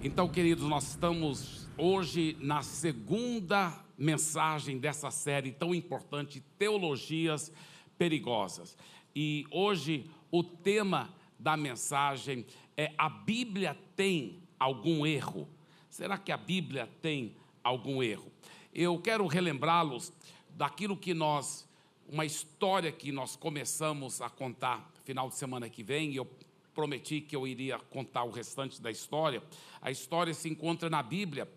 Então, queridos, nós estamos hoje na segunda mensagem dessa série tão importante, Teologias Perigosas. E hoje o tema da mensagem é: A Bíblia tem algum erro? Será que a Bíblia tem algum erro? Eu quero relembrá-los daquilo que nós, uma história que nós começamos a contar final de semana que vem, e eu prometi que eu iria contar o restante da história. A história se encontra na Bíblia,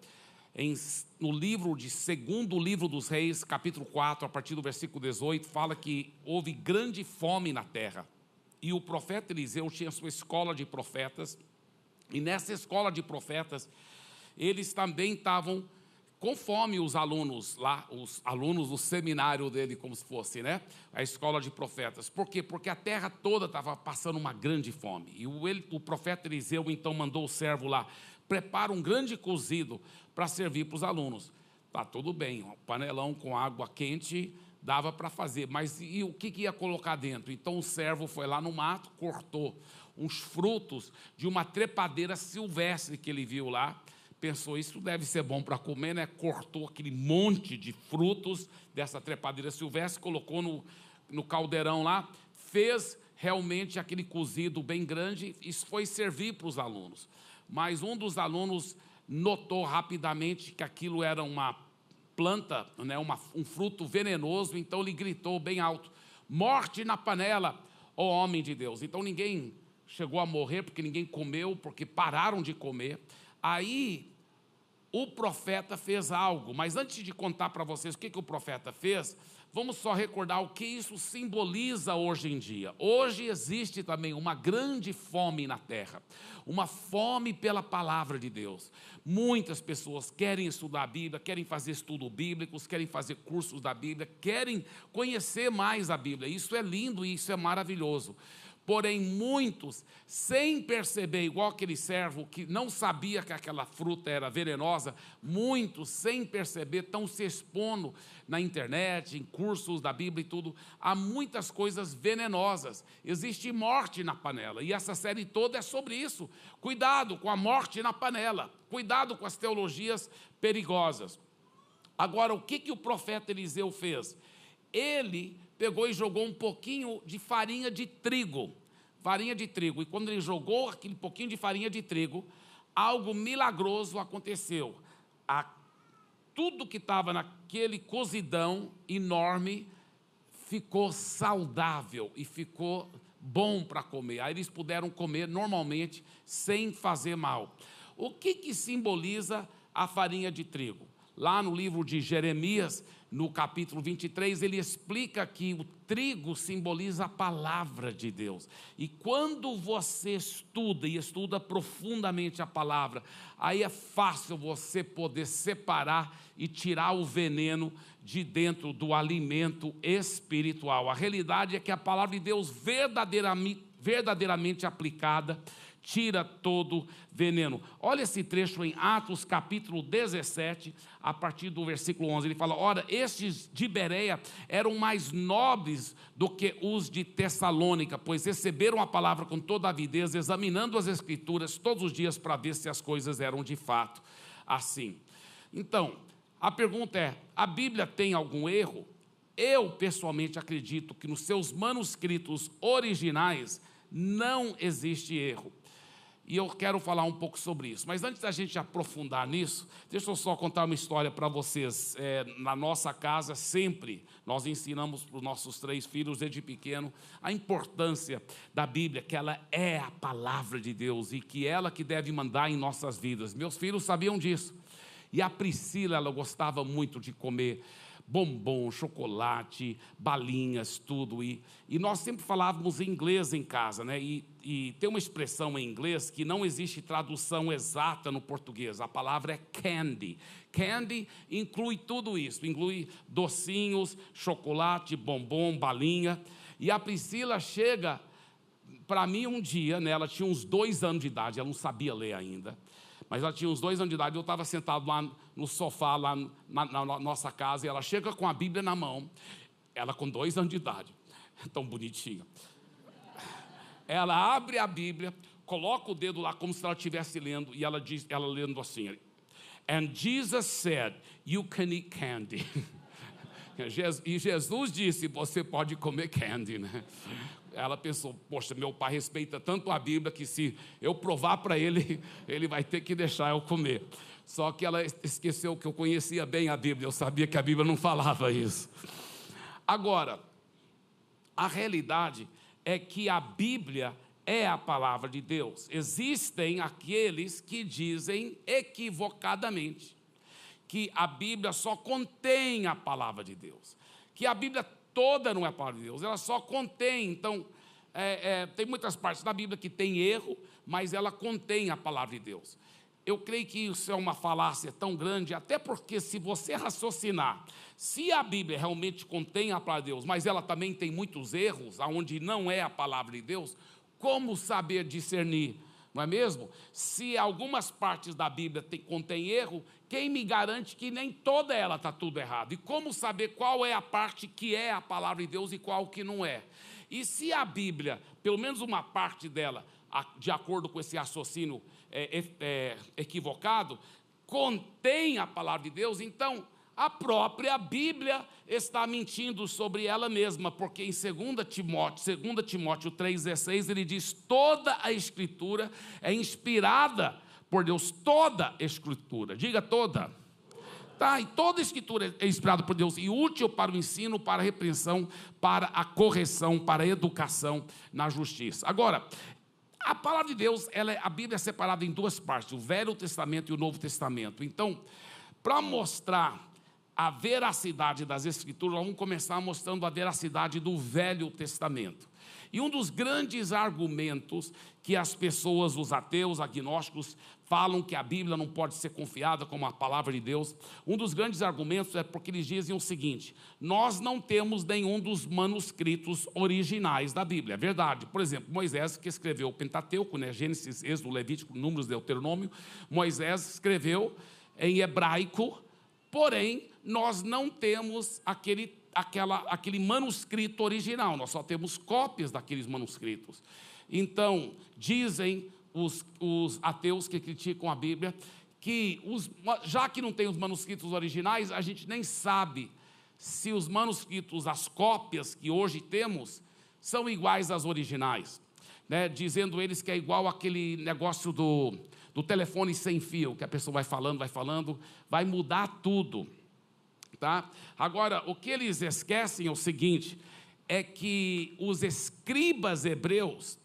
em, no livro de segundo livro dos reis, capítulo 4, a partir do versículo 18, fala que houve grande fome na terra. E o profeta Eliseu tinha sua escola de profetas, e nessa escola de profetas, eles também estavam conforme os alunos lá, os alunos do seminário dele, como se fosse, né? A escola de profetas. Por quê? Porque a terra toda estava passando uma grande fome. E o, ele, o profeta Eliseu então mandou o servo lá, prepara um grande cozido para servir para os alunos. Tá tudo bem, um panelão com água quente dava para fazer, mas e o que, que ia colocar dentro? Então o servo foi lá no mato, cortou uns frutos de uma trepadeira silvestre que ele viu lá pensou, isso deve ser bom para comer, né? Cortou aquele monte de frutos dessa trepadeira silvestre, colocou no, no caldeirão lá, fez realmente aquele cozido bem grande e foi servir para os alunos. Mas um dos alunos notou rapidamente que aquilo era uma planta, né, uma, um fruto venenoso, então ele gritou bem alto: Morte na panela, ó homem de Deus. Então ninguém chegou a morrer porque ninguém comeu, porque pararam de comer. Aí o profeta fez algo, mas antes de contar para vocês o que, que o profeta fez, vamos só recordar o que isso simboliza hoje em dia. Hoje existe também uma grande fome na terra, uma fome pela palavra de Deus. Muitas pessoas querem estudar a Bíblia, querem fazer estudos bíblicos, querem fazer cursos da Bíblia, querem conhecer mais a Bíblia. Isso é lindo e isso é maravilhoso. Porém, muitos, sem perceber, igual aquele servo que não sabia que aquela fruta era venenosa, muitos, sem perceber, estão se expondo na internet, em cursos da Bíblia e tudo, a muitas coisas venenosas. Existe morte na panela, e essa série toda é sobre isso. Cuidado com a morte na panela, cuidado com as teologias perigosas. Agora, o que, que o profeta Eliseu fez? Ele pegou e jogou um pouquinho de farinha de trigo. Farinha de trigo. E quando ele jogou aquele pouquinho de farinha de trigo, algo milagroso aconteceu. A, tudo que estava naquele cozidão enorme ficou saudável e ficou bom para comer. Aí eles puderam comer normalmente sem fazer mal. O que, que simboliza a farinha de trigo? Lá no livro de Jeremias, no capítulo 23, ele explica que o trigo simboliza a palavra de Deus. E quando você estuda e estuda profundamente a palavra, aí é fácil você poder separar e tirar o veneno de dentro do alimento espiritual. A realidade é que a palavra de Deus verdadeiramente, verdadeiramente aplicada tira todo veneno. Olha esse trecho em Atos capítulo 17, a partir do versículo 11. Ele fala: Ora, estes de Bereia eram mais nobres do que os de Tessalônica, pois receberam a palavra com toda avidez, examinando as Escrituras todos os dias para ver se as coisas eram de fato assim. Então, a pergunta é: a Bíblia tem algum erro? Eu pessoalmente acredito que nos seus manuscritos originais não existe erro. E eu quero falar um pouco sobre isso. Mas antes da gente aprofundar nisso, deixa eu só contar uma história para vocês. É, na nossa casa, sempre nós ensinamos para os nossos três filhos, desde pequeno, a importância da Bíblia, que ela é a palavra de Deus e que ela que deve mandar em nossas vidas. Meus filhos sabiam disso. E a Priscila, ela gostava muito de comer bombom, chocolate, balinhas, tudo. E, e nós sempre falávamos inglês em casa, né? E, e tem uma expressão em inglês que não existe tradução exata no português. A palavra é candy. Candy inclui tudo isso, inclui docinhos, chocolate, bombom, balinha. E a Priscila chega para mim um dia, né, ela tinha uns dois anos de idade, ela não sabia ler ainda. Mas ela tinha uns dois anos de idade, eu estava sentado lá no sofá, lá na, na, nossa casa, e ela chega com a Bíblia na mão, ela com dois anos de idade, tão bonitinha. Ela abre a Bíblia, coloca o dedo lá como se ela estivesse lendo, e ela diz, ela lendo assim. And Jesus said, You can eat candy. E Jesus disse: Você pode comer candy, né? Ela pensou: Poxa, meu pai respeita tanto a Bíblia que se eu provar para ele, ele vai ter que deixar eu comer. Só que ela esqueceu que eu conhecia bem a Bíblia, eu sabia que a Bíblia não falava isso. Agora, a realidade é que a Bíblia é a palavra de Deus. Existem aqueles que dizem equivocadamente que a Bíblia só contém a palavra de Deus, que a Bíblia toda não é a palavra de Deus, ela só contém. Então, é, é, tem muitas partes da Bíblia que tem erro, mas ela contém a palavra de Deus. Eu creio que isso é uma falácia tão grande, até porque se você raciocinar, se a Bíblia realmente contém a palavra de Deus, mas ela também tem muitos erros, aonde não é a palavra de Deus, como saber discernir? Não é mesmo? Se algumas partes da Bíblia tem, contém erro, quem me garante que nem toda ela está tudo errado? E como saber qual é a parte que é a palavra de Deus e qual que não é? E se a Bíblia, pelo menos uma parte dela, de acordo com esse raciocínio é, é, é, equivocado, contém a palavra de Deus, então a própria Bíblia está mentindo sobre ela mesma, porque em 2 Timóteo, 2 Timóteo 3,16, ele diz: toda a escritura é inspirada por Deus, toda a escritura, diga toda. Tá, e toda a escritura é inspirada por Deus e útil para o ensino, para a repreensão, para a correção, para a educação na justiça. Agora, a palavra de Deus, ela, é, a Bíblia é separada em duas partes, o Velho Testamento e o Novo Testamento. Então, para mostrar a veracidade das Escrituras, vamos começar mostrando a veracidade do Velho Testamento. E um dos grandes argumentos que as pessoas, os ateus, agnósticos, falam que a Bíblia não pode ser confiada como a palavra de Deus, um dos grandes argumentos é porque eles dizem o seguinte: nós não temos nenhum dos manuscritos originais da Bíblia. É verdade. Por exemplo, Moisés, que escreveu o Pentateuco, né? Gênesis, Êxodo, Levítico, Números, Deuteronômio, Moisés escreveu em hebraico, porém, nós não temos aquele aquela, aquele manuscrito original, nós só temos cópias daqueles manuscritos. Então, dizem os, os ateus que criticam a Bíblia que, os, já que não tem os manuscritos originais, a gente nem sabe se os manuscritos, as cópias que hoje temos, são iguais às originais. Né? Dizendo eles que é igual aquele negócio do, do telefone sem fio, que a pessoa vai falando, vai falando, vai mudar tudo tá? Agora, o que eles esquecem é o seguinte: é que os escribas hebreus,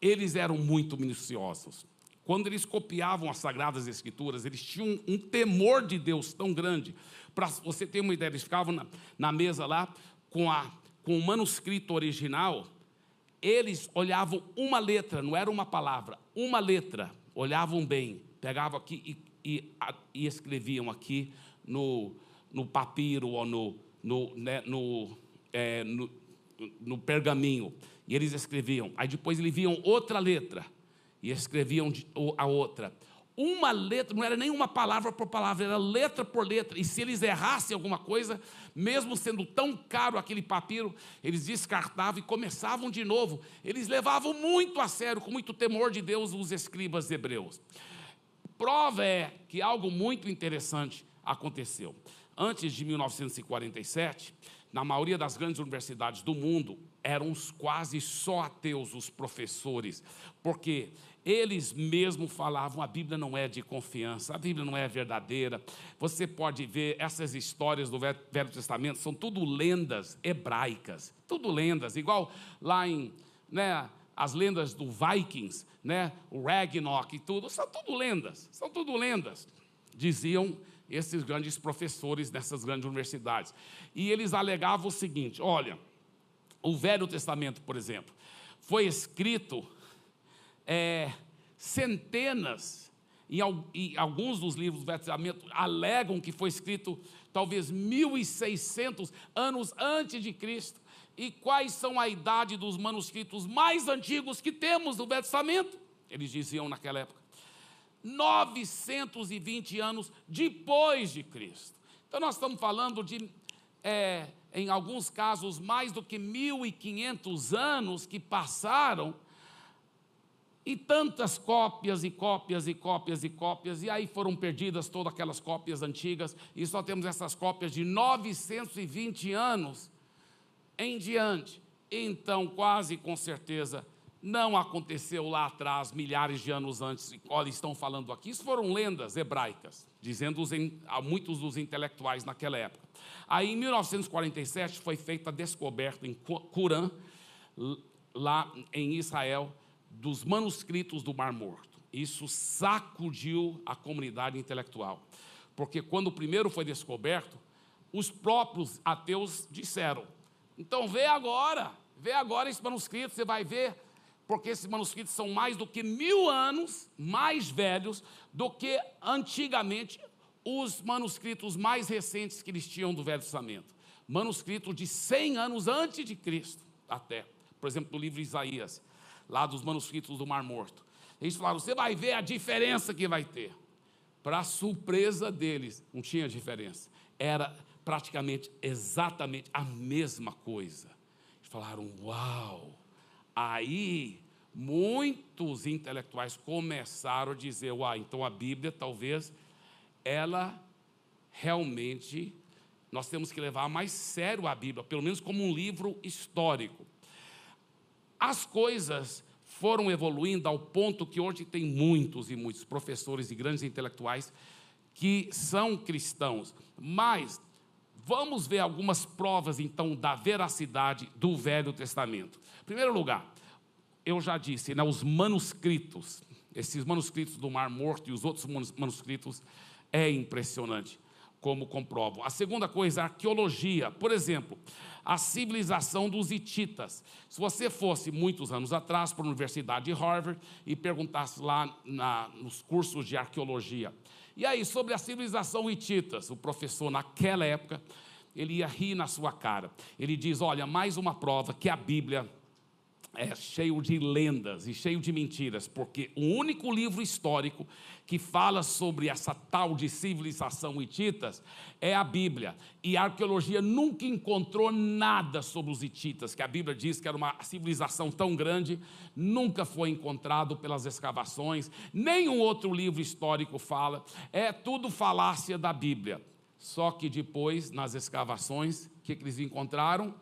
eles eram muito minuciosos. Quando eles copiavam as Sagradas Escrituras, eles tinham um, temor de Deus tão grande. Para você ter uma ideia, eles ficavam na, na mesa lá com, a, com o manuscrito original, eles olhavam uma letra, não era uma palavra, uma letra, olhavam bem, pegavam aqui e, e, e escreviam aqui no, no papiro ou no, no, né, no, é, no, no pergaminho. E eles escreviam. Aí depois eles viam outra letra e escreviam a outra. Uma letra, não era nem uma palavra por palavra, era letra por letra. E se eles errassem alguma coisa, mesmo sendo tão caro aquele papiro, eles descartavam e começavam de novo. Eles levavam muito a sério, com muito temor de Deus, os escribas hebreus. Prova é que algo muito interessante aconteceu. Antes de 1947, na maioria das grandes universidades do mundo, eram quase só ateus os professores, porque eles mesmos falavam: a Bíblia não é de confiança, a Bíblia não é verdadeira. Você pode ver essas histórias do Velho Testamento, são tudo lendas hebraicas, tudo lendas, igual lá em. Né, as lendas do Vikings, né, o Ragnarok e tudo, são tudo lendas, são tudo lendas. Diziam esses grandes professores dessas grandes universidades. E eles alegavam o seguinte: olha, o Velho Testamento, por exemplo, foi escrito é, centenas, e, alguns dos livros do Velho Testamento alegam que foi escrito talvez 1.600 anos antes de Cristo. E quais são a idade dos manuscritos mais antigos que temos do Velho Testamento? Eles diziam naquela época. 920 anos depois de Cristo. Então, nós estamos falando de, é, em alguns casos, mais do que 1.500 anos que passaram E tantas cópias e cópias e cópias e cópias, e aí foram perdidas todas aquelas cópias antigas, e só temos essas cópias de 920 anos em diante. Então, quase com certeza, não aconteceu lá atrás, milhares de anos antes, olha, estão falando aqui, isso foram lendas hebraicas, dizendo a muitos dos intelectuais naquela época. Aí, em 1947, foi feita a descoberta em Curã, lá em Israel, dos manuscritos do Mar Morto. Isso sacudiu a comunidade intelectual, porque quando o primeiro foi descoberto, os próprios ateus disseram: então vê agora, vê agora esse manuscrito, você vai ver, porque esses manuscritos são mais do que mil anos mais velhos do que antigamente os manuscritos mais recentes que eles tinham do Velho Testamento. Manuscritos de 100 anos antes de Cristo, até. Por exemplo, do livro Isaías lá dos manuscritos do Mar Morto. Eles falaram: você vai ver a diferença que vai ter. Para surpresa deles, não tinha diferença. Era praticamente exatamente a mesma coisa. Eles falaram: uau! Aí muitos intelectuais começaram a dizer: uau, então a Bíblia talvez ela realmente nós temos que levar mais sério a Bíblia, pelo menos como um livro histórico. As coisas foram evoluindo ao ponto que hoje tem muitos e muitos professores e grandes intelectuais que são cristãos, mas vamos ver algumas provas então da veracidade do Velho Testamento. Em primeiro lugar, eu já disse, né, os manuscritos, esses manuscritos do Mar Morto e os outros manuscritos, é impressionante como comprovam. A segunda coisa, a arqueologia. Por exemplo, a civilização dos hititas. Se você fosse muitos anos atrás para a Universidade de Harvard e perguntasse lá na, nos cursos de arqueologia, e aí sobre a civilização hititas, o professor naquela época ele ia rir na sua cara. Ele diz: olha, mais uma prova que a Bíblia é cheio de lendas e cheio de mentiras, porque o único livro histórico que fala sobre essa tal de civilização hititas é a Bíblia. E a arqueologia nunca encontrou nada sobre os hititas, que a Bíblia diz que era uma civilização tão grande, nunca foi encontrado pelas escavações, nenhum outro livro histórico fala, é tudo falácia da Bíblia. Só que depois, nas escavações, o que, que eles encontraram?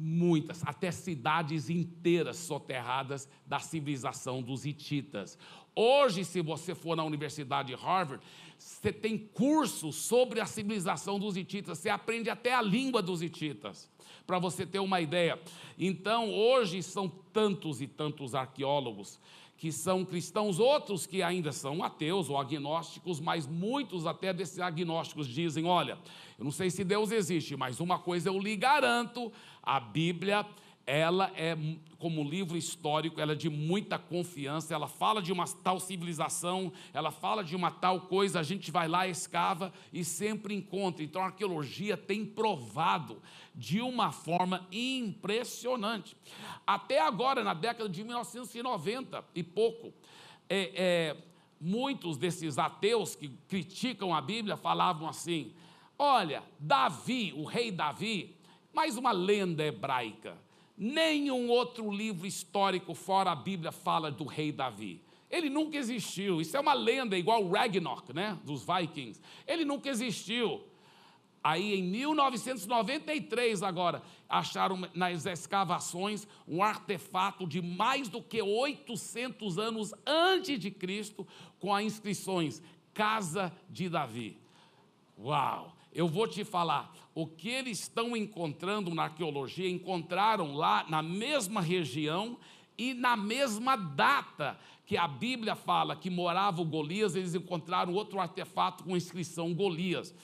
Muitas, até cidades inteiras soterradas da civilização dos hititas. Hoje, se você for na Universidade de Harvard, você tem cursos sobre a civilização dos hititas, você aprende até a língua dos hititas, para você ter uma ideia. Então, hoje são tantos e tantos arqueólogos que são cristãos, outros que ainda são ateus ou agnósticos, mas muitos até desses agnósticos dizem: olha, eu não sei se Deus existe, mas uma coisa eu lhe garanto: a Bíblia ela é como livro histórico, ela é de muita confiança, ela fala de uma tal civilização, ela fala de uma tal coisa, a gente vai lá, escava e sempre encontra. Então a arqueologia tem provado de uma forma impressionante. Até agora, na década de 1990 e pouco, é, é, muitos desses ateus que criticam a Bíblia falavam assim: olha, Davi, o rei Davi, mais uma lenda hebraica Nenhum outro livro histórico fora a Bíblia fala do rei Davi. Ele nunca existiu. Isso é uma lenda, igual o Ragnarok, né? Dos Vikings. Ele nunca existiu. Aí em 1993 agora acharam nas escavações um artefato de mais do que 800 anos antes de Cristo com as inscrições Casa de Davi. Uau! Eu vou te falar, o que eles estão encontrando na arqueologia, encontraram lá na mesma região e na mesma data que a Bíblia fala que morava o Golias, eles encontraram outro artefato com inscrição Golias.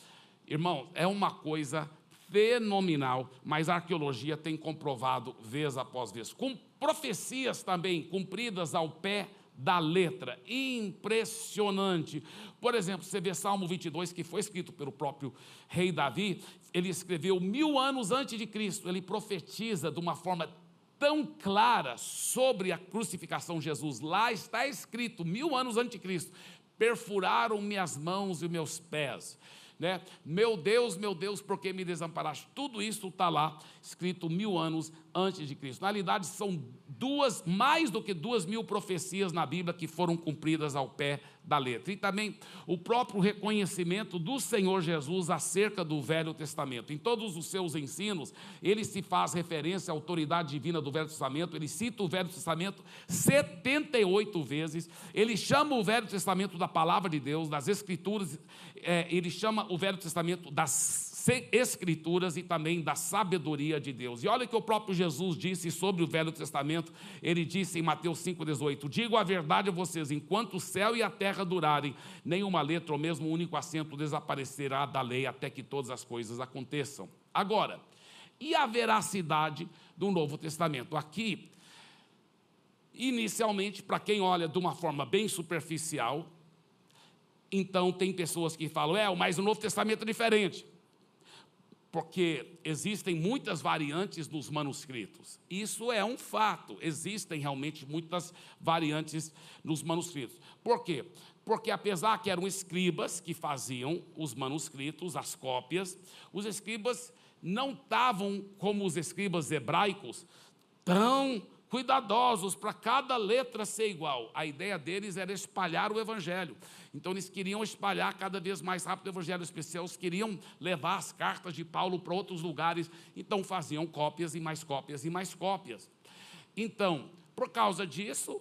Irmão, é uma coisa fenomenal, mas a arqueologia tem comprovado vez após vez, com profecias também cumpridas ao pé da letra, impressionante. Por exemplo, você vê Salmo 22, que foi escrito pelo próprio rei Davi, ele escreveu mil anos antes de Cristo, ele profetiza de uma forma tão clara sobre a crucificação de Jesus. Lá está escrito, mil anos antes de Cristo, perfuraram minhas mãos e meus pés. né? Meu Deus, meu Deus, por que me desamparaste? Tudo isso está lá, escrito mil anos antes de Cristo. Na realidade, são duas, mais do que duas mil profecias na Bíblia que foram cumpridas ao pé da letra. E também o próprio reconhecimento do Senhor Jesus acerca do Velho Testamento. Em todos os seus ensinos, ele se faz referência à autoridade divina do Velho Testamento, ele cita o Velho Testamento 78 vezes, ele chama o Velho Testamento da palavra de Deus, das Escrituras, é, ele chama o Velho Testamento das escrituras e também da sabedoria de Deus. E olha que o próprio Jesus disse sobre o Velho Testamento, ele disse em Mateus 5,18: Digo a verdade a vocês, enquanto o céu e a terra durarem, nenhuma letra ou mesmo um único acento desaparecerá da lei até que todas as coisas aconteçam. Agora, e a veracidade do Novo Testamento? Aqui, inicialmente, para quem olha de uma forma bem superficial, então tem pessoas que falam, é, mas o Novo Testamento é diferente porque existem muitas variantes nos manuscritos. Isso é um fato, existem realmente muitas variantes nos manuscritos. Por quê? Porque apesar que eram escribas que faziam os manuscritos, as cópias, os escribas não estavam como os escribas hebraicos tão cuidadosos para cada letra ser igual. A ideia deles era espalhar o evangelho. Então eles queriam espalhar cada vez mais rápido o evangelho especial, eles queriam levar as cartas de Paulo para outros lugares, então faziam cópias e mais cópias e mais cópias. Então, por causa disso,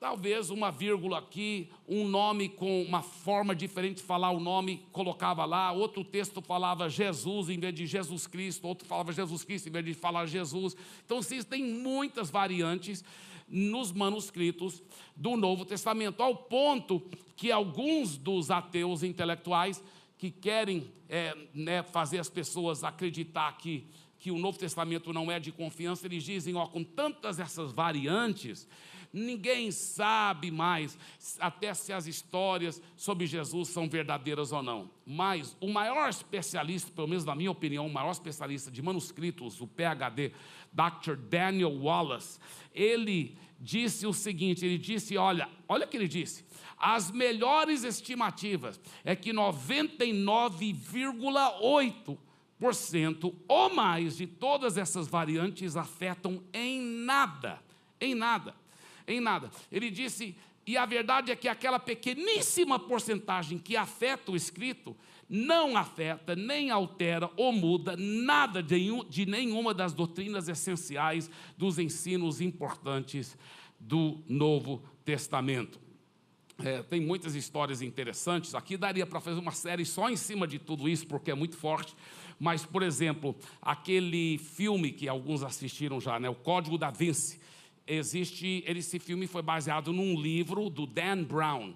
talvez uma vírgula aqui, um nome com uma forma diferente de falar o nome, colocava lá, outro texto falava Jesus em vez de Jesus Cristo, outro falava Jesus Cristo em vez de falar Jesus. Então, existem muitas variantes nos manuscritos do Novo Testamento, ao ponto que alguns dos ateus intelectuais que querem é, né, fazer as pessoas acreditar que, que o Novo Testamento não é de confiança, eles dizem, ó, com tantas essas variantes, ninguém sabe mais até se as histórias sobre Jesus são verdadeiras ou não. Mas o maior especialista, pelo menos na minha opinião, o maior especialista de manuscritos, o PhD, Dr. Daniel Wallace, ele disse o seguinte: ele disse, olha, olha o que ele disse. As melhores estimativas é que 99,8% ou mais de todas essas variantes afetam em nada, em nada, em nada. Ele disse, e a verdade é que aquela pequeníssima porcentagem que afeta o escrito não afeta, nem altera ou muda nada de, nenhuma das doutrinas essenciais dos ensinos importantes do Novo Testamento. É, tem muitas histórias interessantes. Aqui daria para fazer uma série só em cima de tudo isso, porque é muito forte. Mas, por exemplo, aquele filme que alguns assistiram já, né, o Código da Vinci. Existe, esse filme foi baseado num livro do Dan Brown,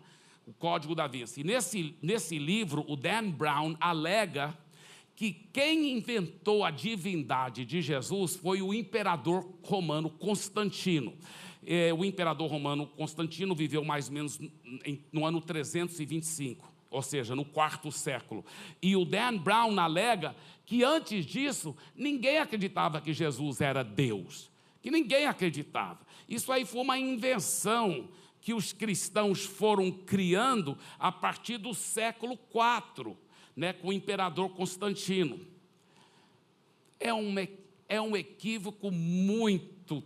o Código da Vinci. E nesse, nesse livro, o Dan Brown alega que quem inventou a divindade de Jesus foi o imperador romano Constantino. É, o imperador romano Constantino viveu mais ou menos no ano 325, ou seja, no quarto século. E o Dan Brown alega que antes disso ninguém acreditava que Jesus era Deus, que ninguém acreditava. Isso aí foi uma invenção que os cristãos foram criando a partir do século IV, né, com o imperador Constantino. É um, é um equívoco muito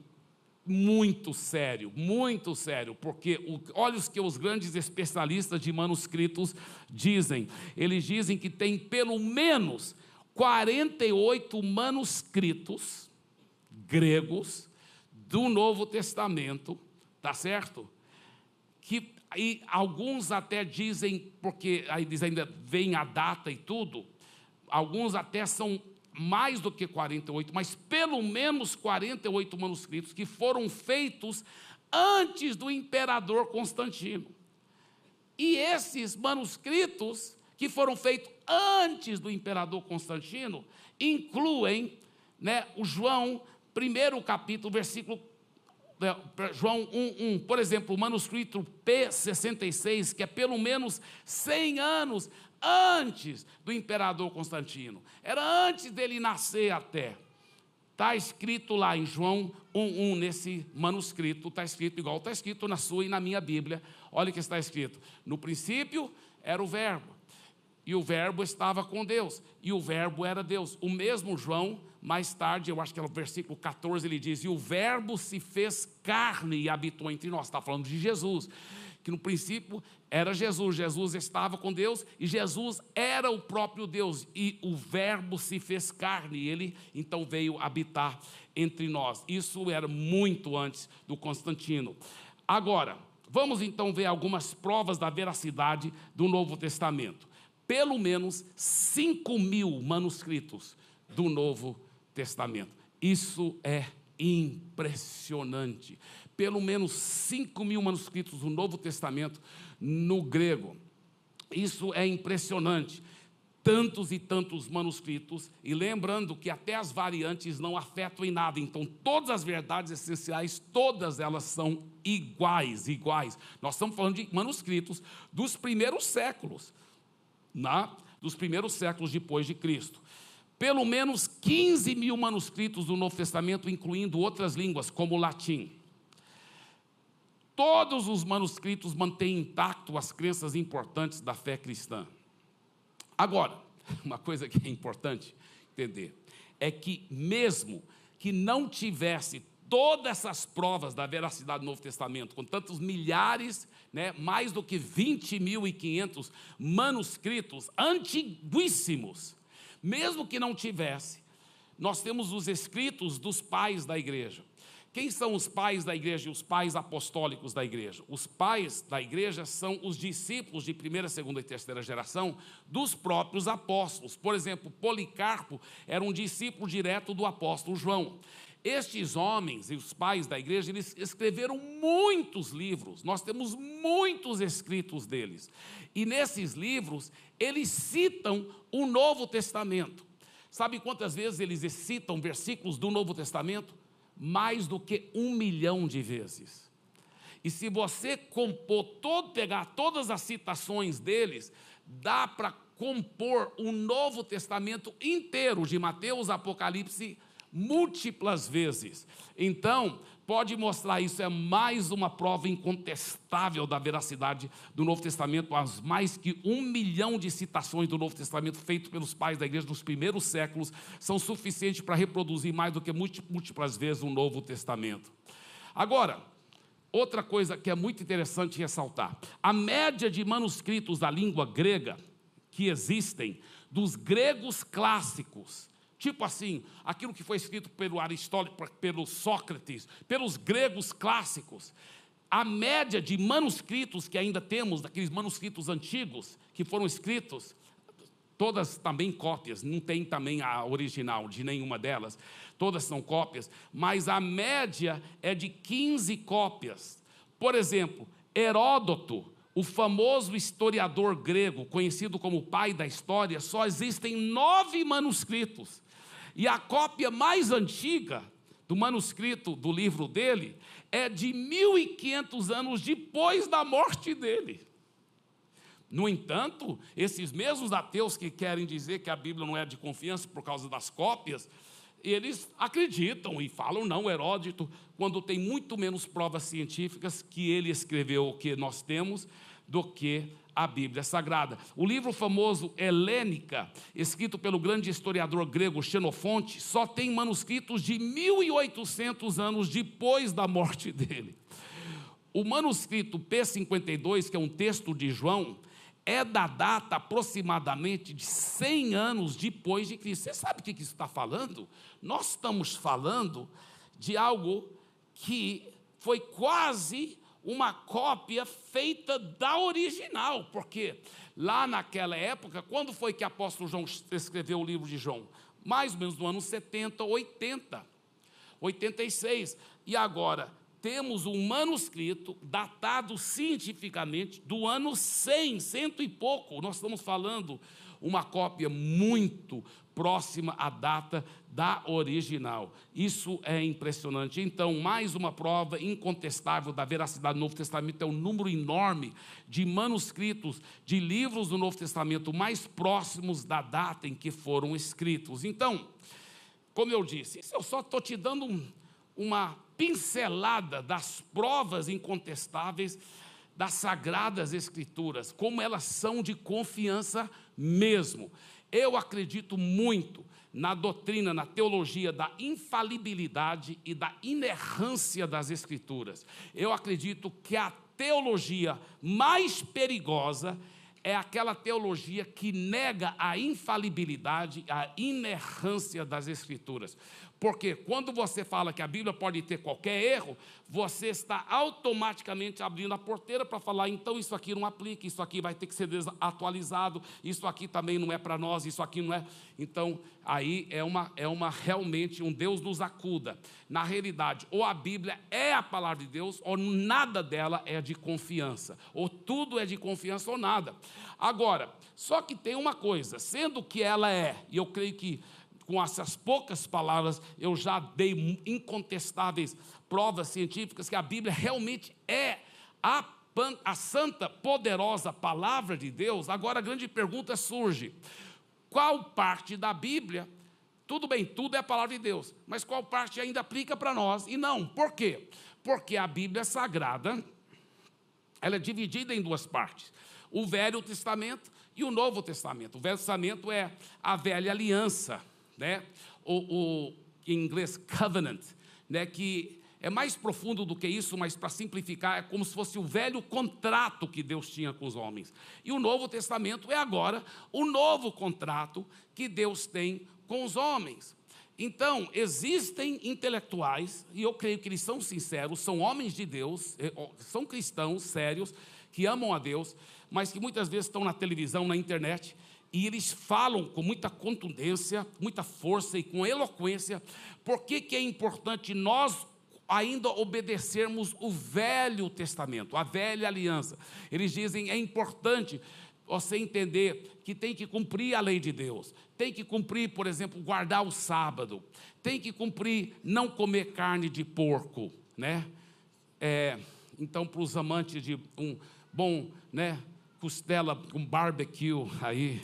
muito sério, muito sério, porque o, olha os que os grandes especialistas de manuscritos dizem. Eles dizem que tem pelo menos 48 manuscritos gregos do Novo Testamento, tá certo? Que e alguns até dizem, porque aí diz ainda vem a data e tudo, alguns até são mais do que 48, mas pelo menos 48 manuscritos que foram feitos antes do imperador Constantino. E esses manuscritos que foram feitos antes do imperador Constantino incluem né, o João, primeiro capítulo, versículo João 1:1, por exemplo, o manuscrito P66, que é pelo menos 100 anos antes do imperador Constantino. Era antes dele nascer até. Está escrito lá em João 1,1, nesse manuscrito, está escrito igual está escrito na sua e na minha Bíblia. Olha o que está escrito. No princípio era o Verbo. E o Verbo estava com Deus, e o Verbo era Deus. O mesmo João, mais tarde, eu acho que é no versículo 14, ele diz: E o Verbo se fez carne e habitou entre nós. Está falando de Jesus, que no princípio era Jesus. Jesus estava com Deus e Jesus era o próprio Deus, e o Verbo se fez carne, e ele então veio habitar entre nós. Isso era muito antes do Constantino. Agora, vamos então ver algumas provas da veracidade do Novo Testamento pelo menos 5 mil manuscritos do Novo Testamento. Isso é impressionante. Pelo menos 5 mil manuscritos do Novo Testamento no grego. Isso é impressionante. Tantos e tantos manuscritos, e lembrando que até as variantes não afetam em nada, então todas as verdades essenciais, todas elas são iguais, iguais. Nós estamos falando de manuscritos dos primeiros séculos na, dos primeiros séculos depois de Cristo. Pelo menos 15 mil manuscritos do Novo Testamento, incluindo outras línguas, como o latim. Todos os manuscritos mantêm intacto as crenças importantes da fé cristã. Agora, uma coisa que é importante entender é que, mesmo que não tivesse todas essas provas da veracidade do Novo Testamento, com tantos milhares, né, mais do que 20.500 manuscritos antiguíssimos, mesmo que não tivesse, nós temos os escritos dos pais da igreja. Quem são os pais da igreja e os pais apostólicos da igreja? Os pais da igreja são os discípulos de primeira, segunda e terceira geração dos próprios apóstolos. Por exemplo, Policarpo era um discípulo direto do apóstolo João. Estes homens e os pais da igreja, eles escreveram muitos livros, nós temos muitos escritos deles. E nesses livros, eles citam o Novo Testamento. Sabe quantas vezes eles citam versículos do Novo Testamento? Mais do que um milhão de vezes. E se você compor todo, pegar todas as citações deles, dá para compor o Novo Testamento inteiro, de Mateus, Apocalipse, múltiplas vezes. Então, pode mostrar isso, é mais uma prova incontestável da veracidade do Novo Testamento, as mais que um milhão de citações do Novo Testamento feitas pelos pais da igreja nos primeiros séculos são suficientes para reproduzir mais do que múltiplas vezes o Novo Testamento. Agora, outra coisa que é muito interessante ressaltar: a média de manuscritos da língua grega que existem, dos gregos clássicos, Tipo assim, aquilo que foi escrito pelo Aristóteles, pelo Sócrates, pelos gregos clássicos. A média de manuscritos que ainda temos, daqueles manuscritos antigos que foram escritos, todas também cópias, não tem também a original de nenhuma delas, todas são cópias, mas a média é de 15 cópias. Por exemplo, Heródoto, o famoso historiador grego, conhecido como pai da história, só existem nove manuscritos. E a cópia mais antiga do manuscrito do livro dele é de 1500 anos depois da morte dele. No entanto, esses mesmos ateus que querem dizer que a Bíblia não é de confiança por causa das cópias, eles acreditam e falam, não, Heródoto, quando tem muito menos provas científicas que ele escreveu o que nós temos, do que a Bíblia Sagrada. O livro famoso Helênica, escrito pelo grande historiador grego Xenofonte, só tem manuscritos de 1800 anos depois da morte dele. O manuscrito P52, que é um texto de João, é da data aproximadamente de 100 anos depois de Cristo. Você sabe o que isso está falando? Nós estamos falando de algo que foi quase uma cópia feita da original, porque lá naquela época, quando foi que o apóstolo João escreveu o livro de João? Mais ou menos no ano 70, 80, 86. E agora, temos um manuscrito datado cientificamente do ano 100, cento e pouco. Nós estamos falando uma cópia muito próxima à data da original. Isso é impressionante. Então, mais uma prova incontestável da veracidade do Novo Testamento é o número enorme de manuscritos, de livros do Novo Testamento mais próximos da data em que foram escritos. Então, como eu disse, eu só estou te dando um, uma pincelada das provas incontestáveis das sagradas escrituras, como elas são de confiança mesmo. Eu acredito muito na doutrina, na teologia da infalibilidade e da inerrância das Escrituras. Eu acredito que a teologia mais perigosa é aquela teologia que nega a infalibilidade, a inerrância das Escrituras. Porque quando você fala que a Bíblia pode ter qualquer erro, você está automaticamente abrindo a porteira para falar, então isso aqui não aplica, isso aqui vai ter que ser atualizado, isso aqui também não é para nós, isso aqui não é. Então, aí é uma, é uma realmente um Deus nos acuda. Na realidade, ou a Bíblia é a palavra de Deus, ou nada dela é de confiança, ou tudo é de confiança ou nada. Agora, só que tem uma coisa, sendo que ela é, e eu creio que com essas poucas palavras, eu já dei incontestáveis provas científicas que a Bíblia realmente é a, a santa, poderosa palavra de Deus. Agora a grande pergunta surge: qual parte da Bíblia? Tudo bem, tudo é a palavra de Deus, mas qual parte ainda aplica para nós? E não, por quê? Porque a Bíblia Sagrada, ela é dividida em duas partes: o Velho Testamento e o Novo Testamento. O Velho Testamento é a velha aliança, né? O, o, em inglês, covenant, né? que é mais profundo do que isso, mas para simplificar, é como se fosse o velho contrato que Deus tinha com os homens. E o Novo Testamento é agora o novo contrato que Deus tem com os homens. Então, existem intelectuais, e eu creio que eles são sinceros, são homens de Deus, eh, são cristãos sérios, que amam a Deus, mas que muitas vezes estão na televisão, na internet, e eles falam com muita contundência, muita força e com eloquência, por que, que é importante nós ainda obedecermos o Velho Testamento, a velha aliança. Eles dizem é importante você entender que tem que cumprir a lei de Deus, tem que cumprir, por exemplo, guardar o sábado, tem que cumprir não comer carne de porco, né? É, então, para os amantes de um bom, né, costela com barbecue aí,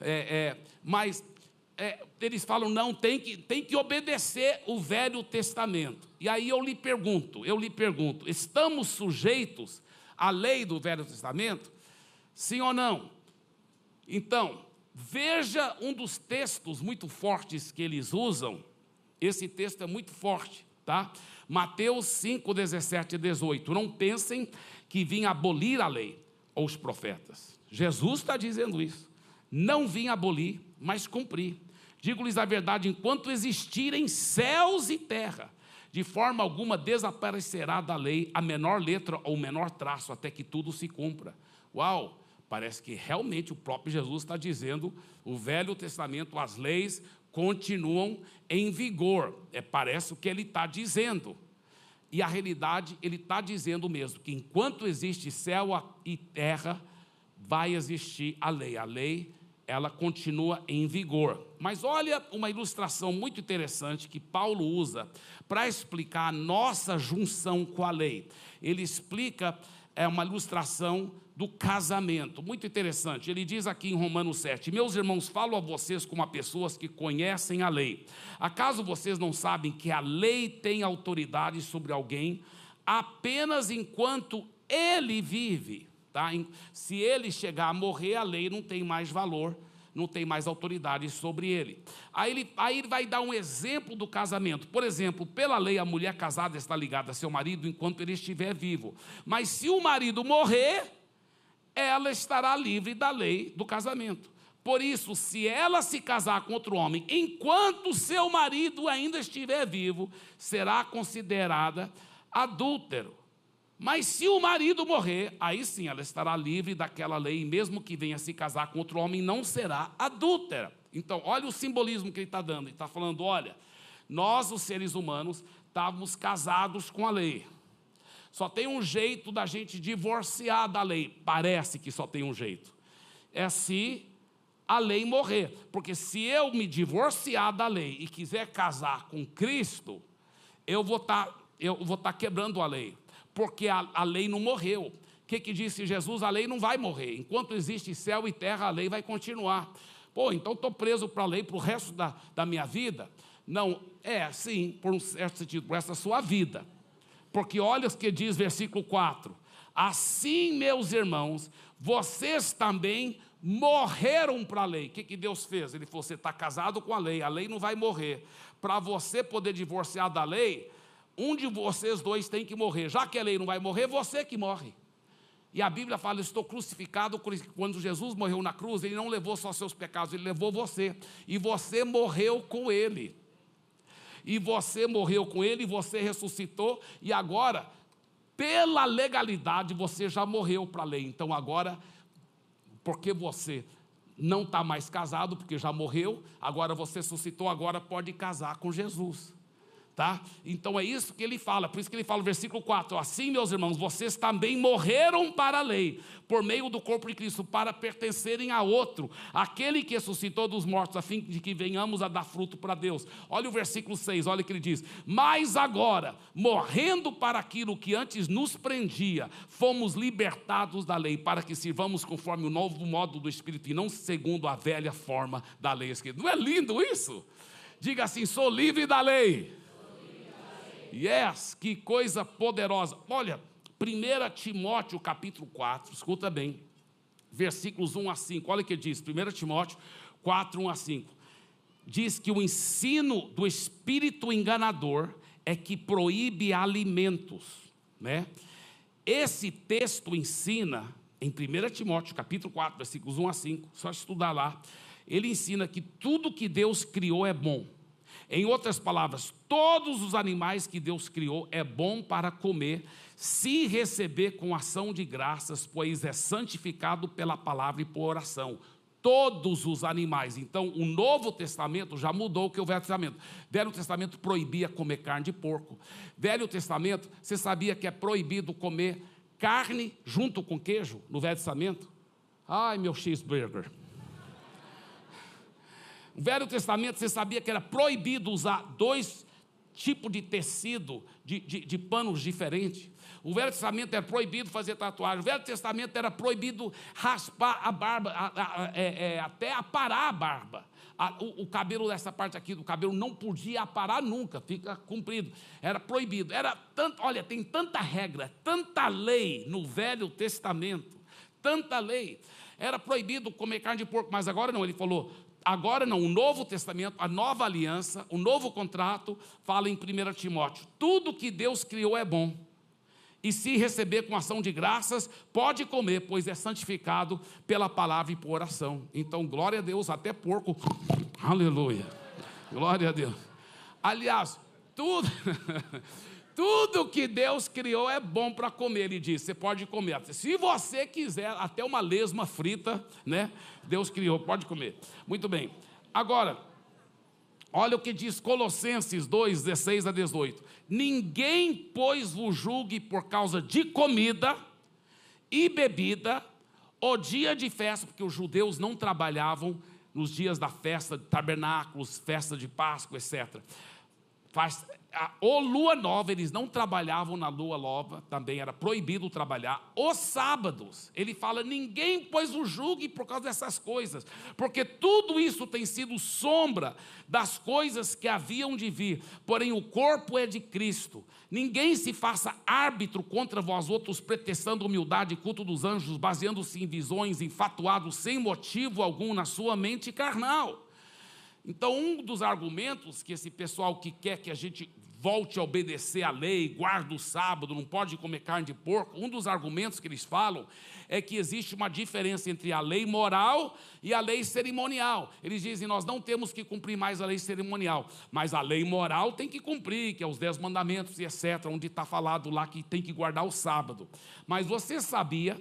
é, é, mas é, eles falam, não, tem que, tem que obedecer o Velho Testamento. E aí eu lhe pergunto, eu lhe pergunto, estamos sujeitos à lei do Velho Testamento? Sim ou não? Então, veja um dos textos muito fortes que eles usam. Esse texto é muito forte, tá? Mateus 5, 17 e 18. Não pensem que vim abolir a lei ou os profetas. Jesus está dizendo isso. Não vim abolir, mas cumprir. Digo-lhes a verdade: enquanto existirem céus e terra, de forma alguma desaparecerá da lei a menor letra ou o menor traço, até que tudo se cumpra. Uau! Parece que realmente o próprio Jesus está dizendo: o Velho Testamento, as leis continuam em vigor. É, parece o que ele está dizendo. E a realidade, ele está dizendo mesmo que enquanto existe céu e terra, vai existir a lei. A lei ela continua em vigor. Mas olha uma ilustração muito interessante que Paulo usa para explicar a nossa junção com a lei. Ele explica é uma ilustração do casamento, muito interessante. Ele diz aqui em Romanos 7: Meus irmãos, falo a vocês como a pessoas que conhecem a lei. Acaso vocês não sabem que a lei tem autoridade sobre alguém apenas enquanto ele vive? Tá? Se ele chegar a morrer, a lei não tem mais valor, não tem mais autoridade sobre ele. Aí ele, aí ele vai dar um exemplo do casamento. Por exemplo, pela lei, a mulher casada está ligada a seu marido enquanto ele estiver vivo. Mas se o marido morrer, ela estará livre da lei do casamento. Por isso, se ela se casar com outro homem enquanto seu marido ainda estiver vivo, será considerada adúltero. Mas se o marido morrer, aí sim ela estará livre daquela lei, e mesmo que venha se casar com outro homem, não será adúltera. Então, olha o simbolismo que ele está dando. Ele está falando: olha, nós, os seres humanos, estávamos casados com a lei. Só tem um jeito da gente divorciar da lei. Parece que só tem um jeito. É se a lei morrer. Porque se eu me divorciar da lei e quiser casar com Cristo, eu vou estar tá, tá quebrando a lei porque a, a lei não morreu. O que, que disse Jesus? A lei não vai morrer. Enquanto existe céu e terra, a lei vai continuar. Pô, então estou preso para a lei para o resto da, da minha vida? Não, é sim, por um certo sentido, por essa sua vida. Porque olha o que diz versículo 4: Assim, meus irmãos, vocês também morreram para a lei. O que, que Deus fez? Ele falou: você está casado com a lei, a lei não vai morrer. Para você poder divorciar da lei, um de vocês dois tem que morrer. Já que a lei não vai morrer, você que morre. E a Bíblia fala: estou crucificado. Quando Jesus morreu na cruz, ele não levou só seus pecados, ele levou você. E você morreu com ele. E você morreu com ele, e você ressuscitou, e agora, pela legalidade, você já morreu para a lei. Então agora porque você não está mais casado, porque já morreu, agora você suscitou, agora pode casar com Jesus tá? Então é isso que ele fala, por isso que ele fala no versículo 4: Assim, meus irmãos, vocês também morreram para a lei, por meio do corpo de Cristo, para pertencerem a outro, aquele que ressuscitou dos mortos, a fim de que venhamos a dar fruto para Deus. Olha o versículo 6, olha o que ele diz: Mas agora, morrendo para aquilo que antes nos prendia, fomos libertados da lei, para que sirvamos conforme o novo modo do Espírito e não segundo a velha forma da lei. Não é lindo isso? Diga assim: sou livre da lei Yes, que coisa poderosa. Olha, 1 Timóteo capítulo 4, escuta bem, versículos 1 a 5, olha o que diz, 1 Timóteo 4, 1 a 5. Diz que o ensino do espírito enganador é que proíbe alimentos, né? Esse texto ensina, em 1 Timóteo capítulo 4, versículos 1 a 5, só estudar lá, ele ensina que tudo que Deus criou é bom em outras palavras, todos os animais que Deus criou é bom para comer, se receber com ação de graças, pois é santificado pela palavra e por oração. Todos os animais. Então, o Novo Testamento já mudou o que o Velho Testamento. Velho Testamento proibia comer carne de porco. Velho Testamento, você sabia que é proibido comer carne junto com queijo no Velho Testamento? Ai, meu cheeseburger. No Velho Testamento, você sabia que era proibido usar dois tipos de tecido, de, de, de panos diferentes. O Velho Testamento era proibido fazer tatuagem. O Velho Testamento era proibido raspar a barba, a, a, a, é, é, até aparar a barba. O, o, cabelo dessa parte aqui do cabelo não podia aparar nunca, fica comprido. Era proibido. Era tanto, olha, tem tanta regra, tanta lei no Velho Testamento, tanta lei. Era proibido comer carne de porco, mas agora não. Ele falou: agora não, o Novo Testamento, a nova aliança, o novo contrato, fala em 1 Timóteo: tudo que Deus criou é bom. E se receber com ação de graças, pode comer, pois é santificado pela palavra e por oração. Então, glória a Deus, até porco. Aleluia. Glória a Deus. Aliás, tudo. Tudo que Deus criou é bom para comer, ele diz. Você pode comer. Se você quiser, até uma lesma frita, né? Deus criou, pode comer. Muito bem. Agora, olha o que diz Colossenses 2, 16 a 18. Ninguém, pois, vos julgue por causa de comida e bebida, o dia de festa, porque os judeus não trabalhavam nos dias da festa de tabernáculos, festa de Páscoa, etc. Faz, ou lua nova, eles não trabalhavam na lua nova, também era proibido trabalhar. Os sábados, ele fala: ninguém pois o julgue por causa dessas coisas, porque tudo isso tem sido sombra das coisas que haviam de vir, porém o corpo é de Cristo. Ninguém se faça árbitro contra vós outros, pretextando humildade e culto dos anjos, baseando-se em visões, infatuados sem motivo algum na sua mente carnal. Então, um dos argumentos que esse pessoal que quer que a gente volte a obedecer à lei, guarda o sábado, não pode comer carne de porco. Um dos argumentos que eles falam é que existe uma diferença entre a lei moral e a lei cerimonial. Eles dizem: nós não temos que cumprir mais a lei cerimonial, mas a lei moral tem que cumprir, que é os dez mandamentos e etc., onde está falado lá que tem que guardar o sábado. Mas você sabia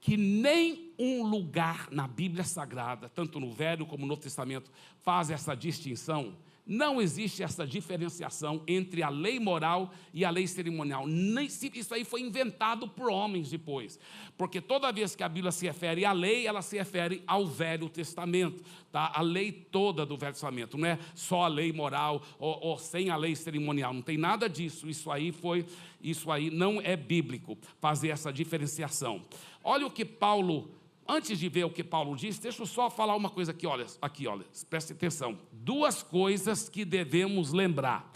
que nem um lugar na Bíblia Sagrada, tanto no Velho como no Novo Testamento, faz essa distinção? Não existe essa diferenciação entre a lei moral e a lei cerimonial. Nem se, isso aí foi inventado por homens depois. Porque toda vez que a Bíblia se refere à lei, ela se refere ao Velho Testamento. Tá? A lei toda do Velho Testamento. Não é só a lei moral ou, ou sem a lei cerimonial. Não tem nada disso. Isso aí foi, isso aí não é bíblico fazer essa diferenciação. Olha o que Paulo Antes de ver o que Paulo diz, deixa eu só falar uma coisa aqui, olha, aqui, olha, preste atenção. Duas coisas que devemos lembrar.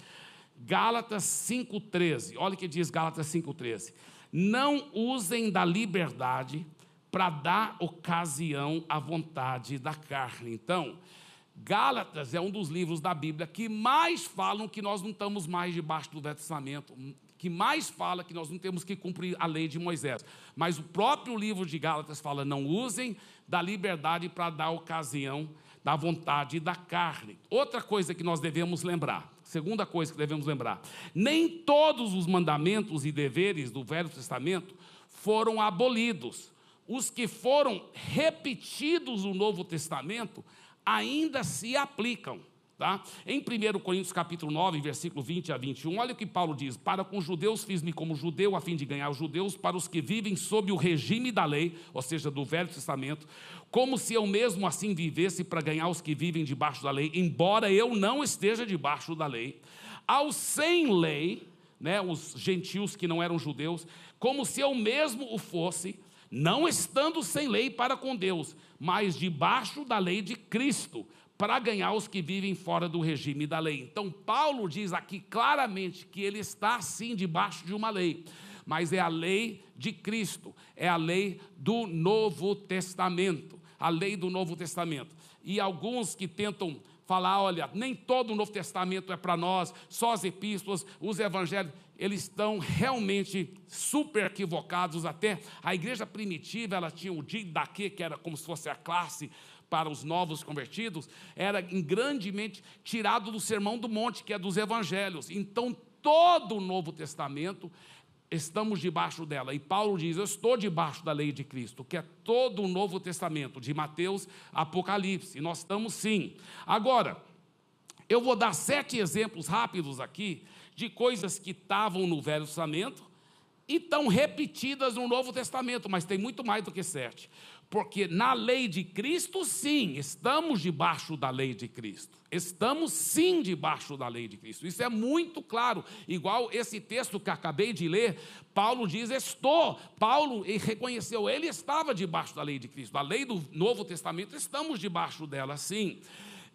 Gálatas 5:13. Olha o que diz Gálatas 5:13. Não usem da liberdade para dar ocasião à vontade da carne. Então, Gálatas é um dos livros da Bíblia que mais falam que nós não estamos mais debaixo do Velho Testamento, que mais fala que nós não temos que cumprir a lei de Moisés. Mas o próprio livro de Gálatas fala: não usem da liberdade para dar ocasião da vontade da carne. Outra coisa que nós devemos lembrar, segunda coisa que devemos lembrar, nem todos os mandamentos e deveres do Velho Testamento foram abolidos. Os que foram repetidos no Novo Testamento ainda se aplicam. Tá? Em 1 Coríntios capítulo 9, versículo 20 a 21, olha o que Paulo diz: Para com os judeus fiz-me como judeu, a fim de ganhar os judeus, para os que vivem sob o regime da lei, ou seja, do Velho Testamento, como se eu mesmo assim vivesse para ganhar os que vivem debaixo da lei, embora eu não esteja debaixo da lei. Aos sem lei, né, os gentios que não eram judeus, como se eu mesmo o fosse, não estando sem lei para com Deus, mas debaixo da lei de Cristo, para ganhar os que vivem fora do regime da lei. Então, Paulo diz aqui claramente que ele está sim debaixo de uma lei, mas é a lei de Cristo, é a lei do Novo Testamento, a lei do Novo Testamento. E alguns que tentam falar, olha, nem todo o Novo Testamento é para nós, só as epístolas, os evangelhos eles estão realmente super equivocados. Até a igreja primitiva, ela tinha o Didaquê, que era como se fosse a classe para os novos convertidos, era grandemente tirado do Sermão do Monte, que é dos evangelhos. Então, todo o Novo Testamento estamos debaixo dela. E Paulo diz: Eu estou debaixo da lei de Cristo, que é todo o Novo Testamento, de Mateus Apocalipse. E nós estamos sim. Agora, eu vou dar sete exemplos rápidos aqui de coisas que estavam no Velho Testamento e estão repetidas no Novo Testamento, mas tem muito mais do que sete. Porque na lei de Cristo, sim, estamos debaixo da lei de Cristo. Estamos sim debaixo da lei de Cristo. Isso é muito claro. Igual esse texto que acabei de ler, Paulo diz: Estou. Paulo reconheceu, ele estava debaixo da lei de Cristo. A lei do Novo Testamento, estamos debaixo dela, sim.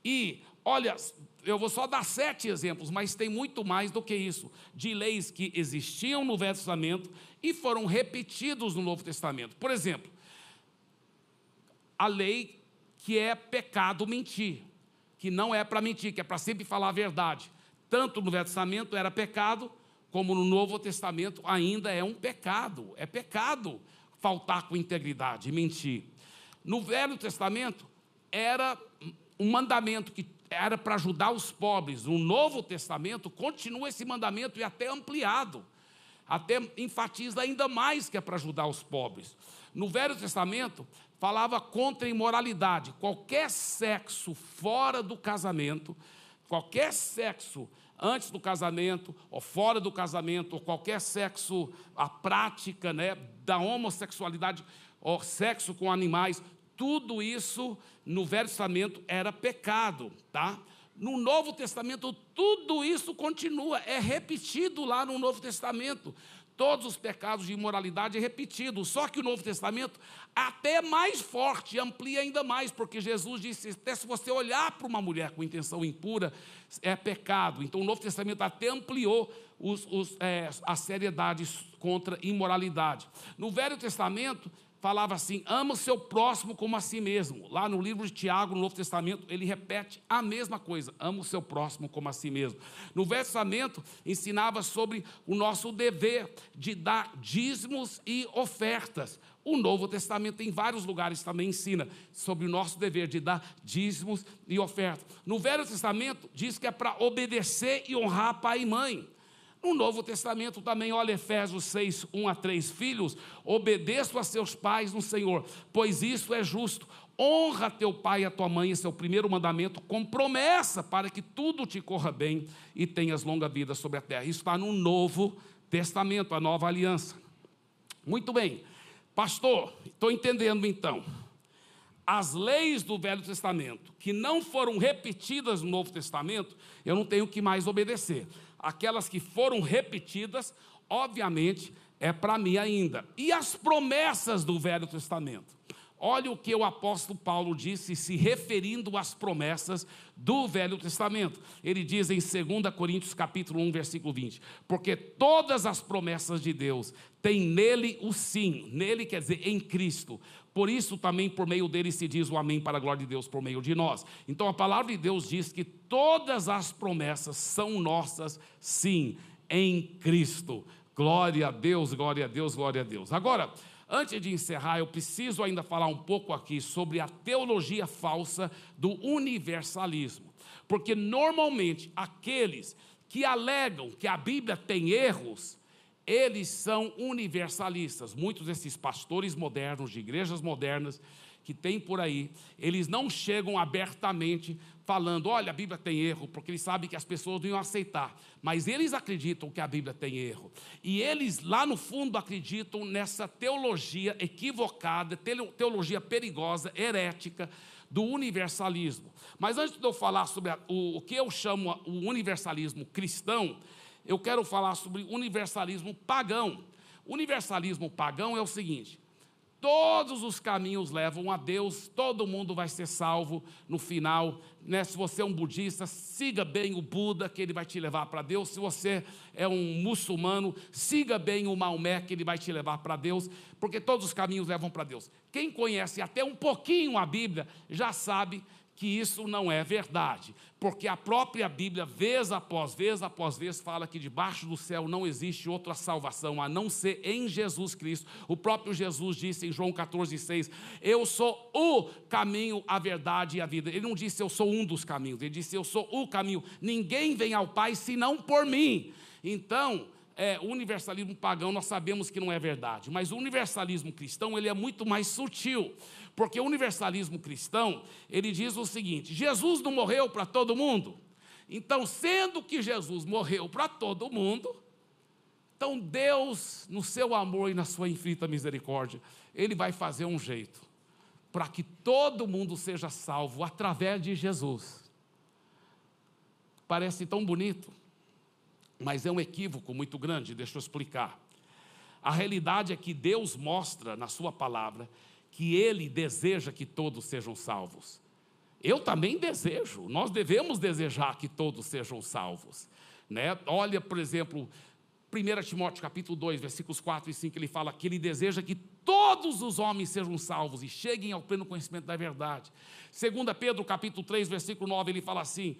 E, olha, eu vou só dar sete exemplos, mas tem muito mais do que isso, de leis que existiam no Velho Testamento e foram repetidos no Novo Testamento. Por exemplo, a lei que é pecado mentir, que não é para mentir, que é para sempre falar a verdade. Tanto no Velho Testamento era pecado, como no Novo Testamento ainda é um pecado. É pecado faltar com integridade, mentir. No Velho Testamento era um mandamento que era para ajudar os pobres. O Novo Testamento continua esse mandamento e até ampliado. Até enfatiza ainda mais que é para ajudar os pobres. No Velho Testamento, falava contra a imoralidade. Qualquer sexo fora do casamento, qualquer sexo antes do casamento, ou fora do casamento, ou qualquer sexo, a prática né, da homossexualidade, ou sexo com animais, tudo isso no Velho Testamento era pecado, tá? No Novo Testamento, tudo isso continua, é repetido lá no Novo Testamento. Todos os pecados de imoralidade é repetido. Só que o Novo Testamento até mais forte, amplia ainda mais, porque Jesus disse: até se você olhar para uma mulher com intenção impura, é pecado. Então o Novo Testamento até ampliou os, os, é, as seriedades contra imoralidade. No Velho Testamento, falava assim: ama o seu próximo como a si mesmo. Lá no livro de Tiago, no Novo Testamento, ele repete a mesma coisa: ama o seu próximo como a si mesmo. No Velho Testamento, ensinava sobre o nosso dever de dar dízimos e ofertas. O Novo Testamento, em vários lugares, também ensina sobre o nosso dever de dar dízimos e ofertas. No Velho Testamento, diz que é para obedecer e honrar pai e mãe. No Novo Testamento também, olha Efésios 6, 1 a 3. Filhos, obedeçam a seus pais no Senhor, pois isso é justo. Honra teu pai e a tua mãe, esse é o primeiro mandamento, com promessa para que tudo te corra bem e tenhas longa vida sobre a terra. Isso está no Novo Testamento, a nova aliança. Muito bem, pastor, estou entendendo então. As leis do Velho Testamento, que não foram repetidas no Novo Testamento, eu não tenho que mais obedecer aquelas que foram repetidas, obviamente, é para mim ainda. E as promessas do Velho Testamento? Olha o que o apóstolo Paulo disse, se referindo às promessas do Velho Testamento. Ele diz em 2 Coríntios capítulo 1, versículo 20: Porque todas as promessas de Deus têm nele o sim, nele quer dizer em Cristo. Por isso também por meio dele se diz o amém para a glória de Deus por meio de nós. Então a palavra de Deus diz que todas as promessas são nossas, sim, em Cristo. Glória a Deus, glória a Deus, glória a Deus. Agora, Antes de encerrar, eu preciso ainda falar um pouco aqui sobre a teologia falsa do universalismo. Porque normalmente aqueles que alegam que a Bíblia tem erros, eles são universalistas. Muitos desses pastores modernos, de igrejas modernas, que tem por aí, eles não chegam abertamente falando, olha, a Bíblia tem erro, porque eles sabem que as pessoas não iam aceitar, mas eles acreditam que a Bíblia tem erro. E eles, lá no fundo, acreditam nessa teologia equivocada, teologia perigosa, herética, do universalismo. Mas antes de eu falar sobre a, o, o que eu chamo o universalismo cristão, eu quero falar sobre universalismo pagão. Universalismo pagão é o seguinte: Todos os caminhos levam a Deus, todo mundo vai ser salvo no final. Né? Se você é um budista, siga bem o Buda, que ele vai te levar para Deus. Se você é um muçulmano, siga bem o Maomé, que ele vai te levar para Deus, porque todos os caminhos levam para Deus. Quem conhece até um pouquinho a Bíblia já sabe que isso não é verdade, porque a própria Bíblia, vez após vez após vez, fala que debaixo do céu não existe outra salvação a não ser em Jesus Cristo. O próprio Jesus disse em João 14,6: Eu sou o caminho, a verdade e a vida. Ele não disse eu sou um dos caminhos, ele disse eu sou o caminho. Ninguém vem ao Pai senão por mim. Então, é, o universalismo pagão nós sabemos que não é verdade, mas o universalismo cristão ele é muito mais sutil. Porque o universalismo cristão, ele diz o seguinte: Jesus não morreu para todo mundo. Então, sendo que Jesus morreu para todo mundo, então Deus, no seu amor e na sua infinita misericórdia, ele vai fazer um jeito para que todo mundo seja salvo através de Jesus. Parece tão bonito, mas é um equívoco muito grande, deixa eu explicar. A realidade é que Deus mostra na Sua palavra que Ele deseja que todos sejam salvos. Eu também desejo, nós devemos desejar que todos sejam salvos. Né? Olha, por exemplo, 1 Timóteo capítulo 2, versículos 4 e 5, ele fala que ele deseja que todos os homens sejam salvos e cheguem ao pleno conhecimento da verdade. 2 Pedro capítulo 3, versículo 9, ele fala assim: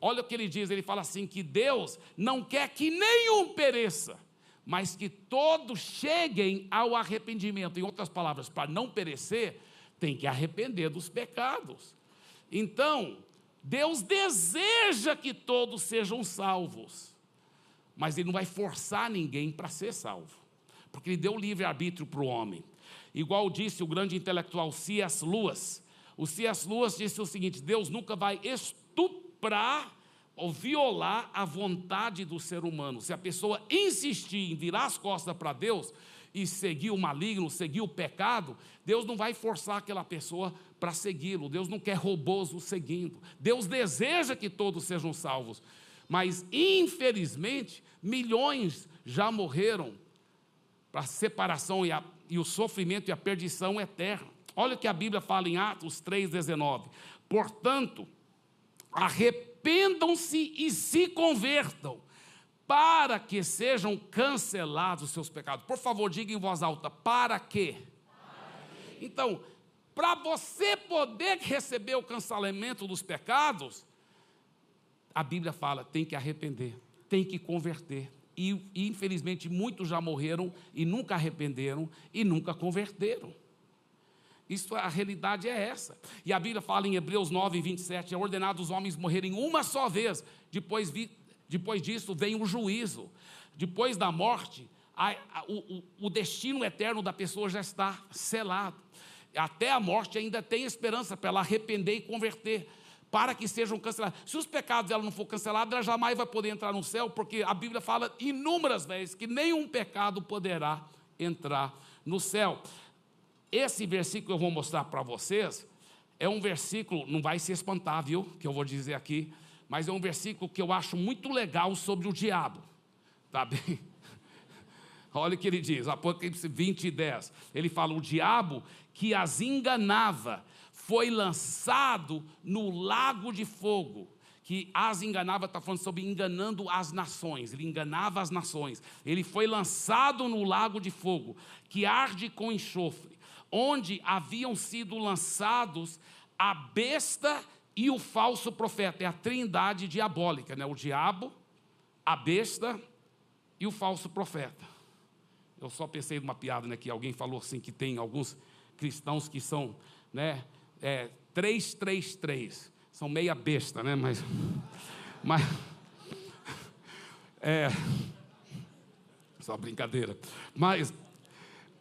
olha o que ele diz, ele fala assim: que Deus não quer que nenhum pereça, mas que todos cheguem ao arrependimento. Em outras palavras, para não perecer, tem que arrepender dos pecados. Então, Deus deseja que todos sejam salvos, mas Ele não vai forçar ninguém para ser salvo, porque Ele deu livre-arbítrio para o homem. Igual disse o grande intelectual C.S. Lewis. O C.S. Lewis disse o seguinte: Deus nunca vai estuprar ou violar a vontade do ser humano. Se a pessoa insistir em virar as costas para Deus e seguir o maligno, seguir o pecado, Deus não vai forçar aquela pessoa para segui-lo. Deus não quer robôs o seguindo. Deus deseja que todos sejam salvos. Mas, infelizmente, milhões já morreram para a separação e, a, e o sofrimento e a perdição eterna. Olha o que a Bíblia fala em Atos 3,19. Portanto, arrependam arrependam-se e se convertam, para que sejam cancelados os seus pecados. Por favor, diga em voz alta: para quê? Então, para você poder receber o cancelamento dos pecados, a Bíblia fala: tem que arrepender, tem que converter. E, infelizmente muitos já morreram e nunca arrependeram e nunca converteram. Isso, a realidade é essa. E a Bíblia fala em Hebreus 9, 27, é ordenado os homens morrerem uma só vez, depois, vi, depois disso vem o juízo. Depois da morte, a, a, o, o destino eterno da pessoa já está selado. Até a morte ainda tem esperança para ela arrepender e converter, para que sejam cancelados. Se os pecados dela não for cancelados, ela jamais vai poder entrar no céu, porque a Bíblia fala inúmeras vezes que nenhum pecado poderá entrar no céu. Esse versículo que eu vou mostrar para vocês é um versículo, não vai se espantar, viu, que eu vou dizer aqui, mas é um versículo que eu acho muito legal sobre o diabo, tá bem? Olha o que ele diz, Apocalipse 20, 10. Ele fala: o diabo que as enganava foi lançado no lago de fogo. Que as enganava, está falando sobre enganando as nações, ele enganava as nações. Ele foi lançado no lago de fogo, que arde com enxofre, onde haviam sido lançados a besta e o falso profeta. É a trindade diabólica, né? o diabo, a besta e o falso profeta. Eu só pensei numa piada, né, que alguém falou assim que tem alguns cristãos que são, né, é, 333, são meia besta, né, mas, mas, é, só brincadeira, mas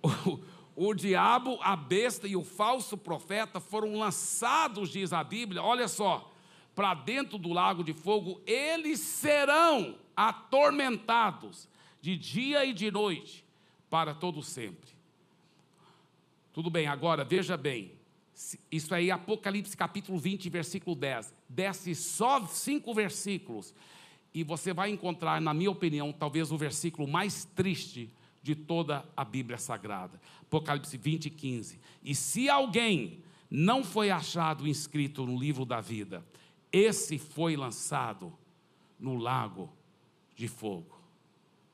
o diabo, a besta e o falso profeta foram lançados, diz a Bíblia, olha só, para dentro do lago de fogo, eles serão atormentados de dia e de noite para todo sempre. Tudo bem, agora veja bem. Isso aí, Apocalipse capítulo 20, versículo 10. Desce só cinco versículos. E você vai encontrar, na minha opinião, talvez o versículo mais triste de toda a Bíblia Sagrada. Apocalipse 20, 15. E se alguém não foi achado inscrito no livro da vida, esse foi lançado no lago de fogo.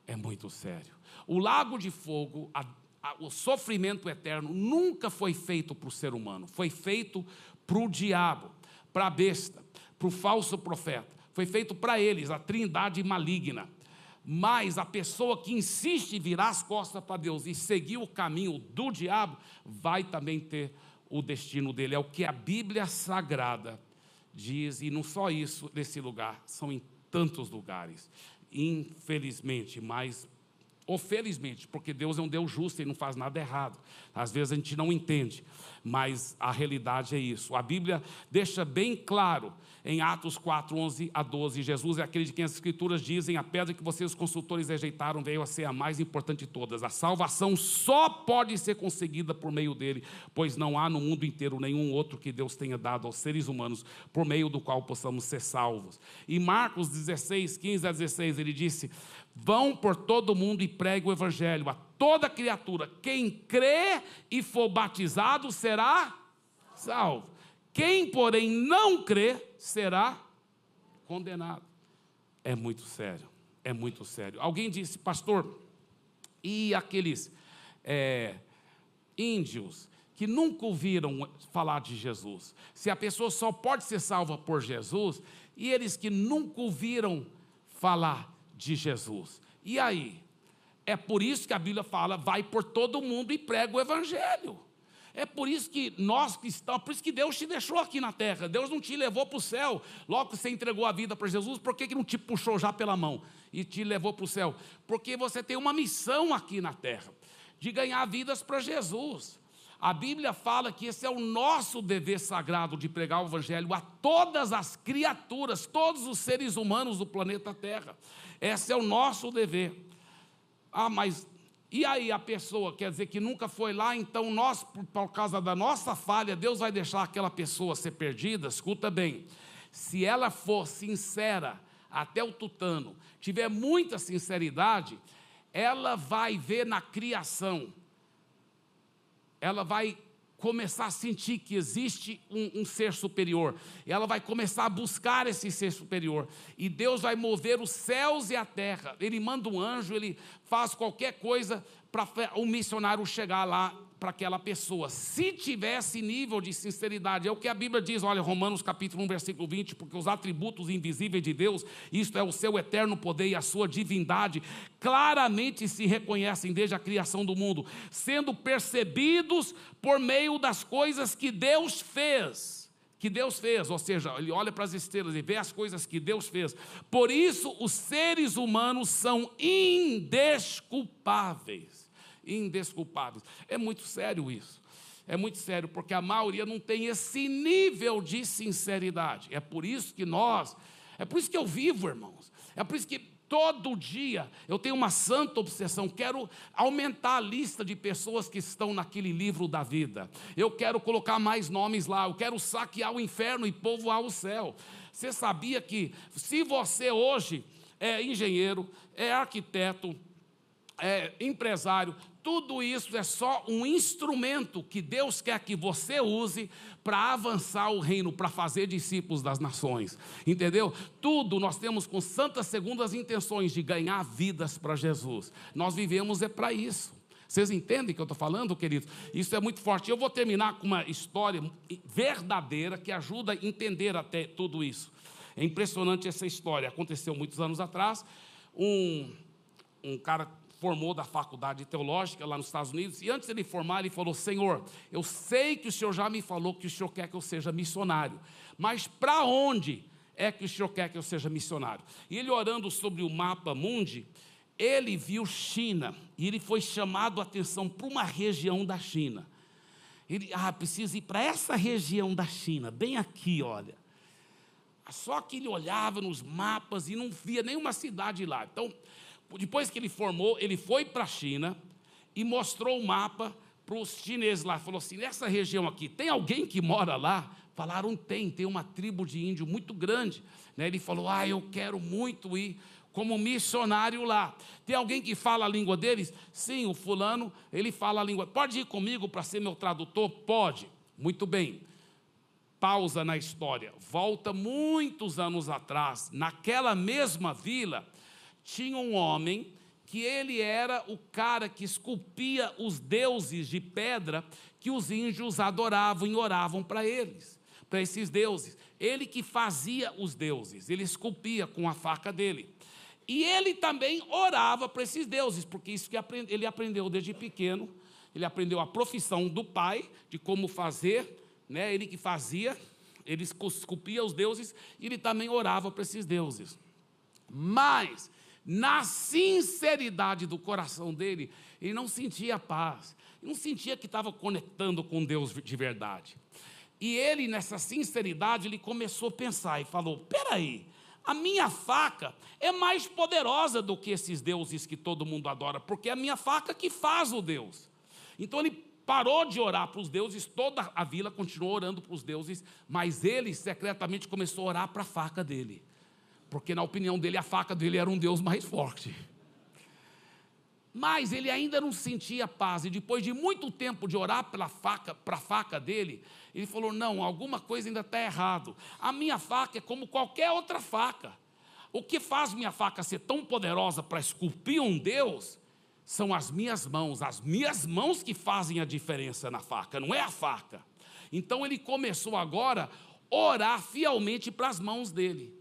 É muito sério. O lago de fogo, a, a, o sofrimento eterno, nunca foi feito para o ser humano, foi feito para o diabo, para a besta, para o falso profeta. Foi feito para eles, a trindade maligna. Mas a pessoa que insiste em virar as costas para Deus e seguir o caminho do diabo, vai também ter o destino dele. É o que a Bíblia Sagrada diz, e não só isso nesse lugar, são em tantos lugares. Infelizmente, mas ou felizmente, porque Deus é um Deus justo e não faz nada errado. Às vezes a gente não entende, mas a realidade é isso. A Bíblia deixa bem claro em Atos 4, 11 a 12. Jesus é aquele de quem as Escrituras dizem: a pedra que vocês, consultores, rejeitaram veio a ser a mais importante de todas. A salvação só pode ser conseguida por meio dele, pois não há no mundo inteiro nenhum outro que Deus tenha dado aos seres humanos por meio do qual possamos ser salvos. E Marcos 16, 15 a 16, ele disse: Vão por todo mundo e pregue o evangelho a toda criatura. Quem crê e for batizado será salvo. Quem, porém, não crê será condenado. É muito sério, é muito sério. Alguém disse, pastor, e aqueles é, índios que nunca ouviram falar de Jesus? Se a pessoa só pode ser salva por Jesus, e eles que nunca ouviram falar de Jesus. E aí? É por isso que a Bíblia fala: vai por todo mundo e prega o Evangelho. É por isso que nós estamos, por isso que Deus te deixou aqui na terra. Deus não te levou para o céu. Logo que você entregou a vida para Jesus, por que, que não te puxou já pela mão e te levou para o céu? Porque você tem uma missão aqui na terra de ganhar vidas para Jesus. A Bíblia fala que esse é o nosso dever sagrado de pregar o Evangelho a todas as criaturas, todos os seres humanos do planeta Terra. Esse é o nosso dever. Ah, mas e aí a pessoa quer dizer que nunca foi lá, então nós, por, causa da nossa falha, Deus vai deixar aquela pessoa ser perdida? Escuta bem, se ela for sincera até o tutano, tiver muita sinceridade, ela vai ver na criação, ela vai começar a sentir que existe um, um, ser superior. Ela vai começar a buscar esse ser superior. E Deus vai mover os céus e a terra. Ele manda um anjo, ele faz qualquer coisa para o missionário chegar lá para aquela pessoa. Se tivesse nível de sinceridade, é o que a Bíblia diz, olha, Romanos capítulo 1, versículo 20, porque os atributos invisíveis de Deus, isto é o seu eterno poder e a sua divindade, claramente se reconhecem desde a criação do mundo, sendo percebidos por meio das coisas que Deus fez que Deus fez, ou seja, ele olha para as estrelas e vê as coisas que Deus fez. Por isso, os seres humanos são indesculpáveis indesculpáveis. É muito sério isso. É muito sério, porque a maioria não tem esse nível de sinceridade. É por isso que nós, é por isso que eu vivo, irmãos. É por isso que todo dia eu tenho uma santa obsessão, quero aumentar a lista de pessoas que estão naquele livro da vida. Eu quero colocar mais nomes lá, eu quero saquear o inferno e povoar o céu. Você sabia que se você hoje é engenheiro, é arquiteto, é, empresário, tudo isso é só um instrumento que Deus quer que você use para avançar o reino, para fazer discípulos das nações. Entendeu? Tudo nós temos com santas segundas intenções de ganhar vidas para Jesus. Nós vivemos é para isso. Vocês entendem o que eu estou falando, queridos? Isso é muito forte. Eu vou terminar com uma história verdadeira que ajuda a entender até tudo isso. É impressionante essa história. Aconteceu muitos anos atrás. Um, um cara formou da faculdade teológica lá nos Estados Unidos, e antes de ele formar, ele falou: Senhor, eu sei que o Senhor já me falou que o Senhor quer que eu seja missionário, mas para onde é que o Senhor quer que eu seja missionário? E ele orando sobre o mapa mundi, ele viu China, e ele foi chamado a atenção para uma região da China. Ele, ah, precisa ir para essa região da China, bem aqui, olha. Só que ele olhava nos mapas e não via nenhuma cidade lá. Então, depois que ele formou, ele foi para a China e mostrou o mapa para os chineses lá. Falou assim: nessa região aqui, tem alguém que mora lá? Falaram: tem, tem uma tribo de índio muito grande. Né? Ele falou: ah, eu quero muito ir como missionário lá. Tem alguém que fala a língua deles? Sim, o fulano, ele fala a língua. Pode ir comigo para ser meu tradutor? Pode. Muito bem. Pausa na história. Volta muitos anos atrás, naquela mesma vila, tinha um homem que ele era o cara que esculpia os deuses de pedra que os índios adoravam e oravam para eles, para esses deuses. Ele que fazia os deuses, ele esculpia com a faca dele. E ele também orava para esses deuses, porque isso que ele aprendeu desde pequeno. Ele aprendeu a profissão do pai, de como fazer, né? ele que fazia, ele esculpia os deuses, e ele também orava para esses deuses. Mas na sinceridade do coração dele, ele não sentia paz, não sentia que estava conectando com Deus de verdade. E ele, nessa sinceridade, ele começou a pensar e falou: peraí, a minha faca é mais poderosa do que esses deuses que todo mundo adora, porque é a minha faca que faz o Deus. Então ele parou de orar para os deuses, toda a vila continuou orando para os deuses, mas ele secretamente começou a orar para a faca dele porque na opinião dele a faca dele era um Deus mais forte. Mas ele ainda não sentia paz, e depois de muito tempo de orar pela faca, para a faca dele, ele falou: Não, alguma coisa ainda está errado. A minha faca é como qualquer outra faca. O que faz minha faca ser tão poderosa para esculpir um Deus são as minhas mãos, as minhas mãos que fazem a diferença na faca, não é a faca. Então ele começou agora a orar fielmente para as mãos dele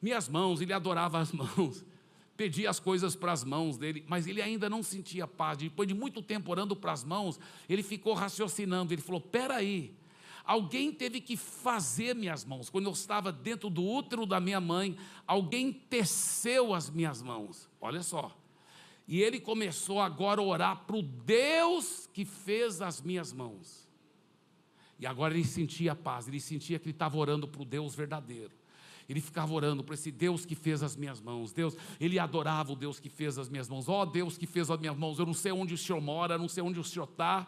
minhas mãos, ele adorava as mãos, pedia as coisas para as mãos dele, mas ele ainda não sentia paz. Depois de muito tempo orando para as mãos, ele ficou raciocinando. Ele falou: peraí, alguém teve que fazer minhas mãos. Quando eu estava dentro do útero da minha mãe, alguém teceu as minhas mãos. Olha só. E ele começou agora a orar para o Deus que fez as minhas mãos. E agora ele sentia paz, ele sentia que ele estava orando para o Deus verdadeiro. Ele ficava orando para esse Deus que fez as minhas mãos. Deus, ele adorava o Deus que fez as minhas mãos. Ó oh, Deus que fez as minhas mãos. Eu não sei onde o Senhor mora, não sei onde o Senhor está,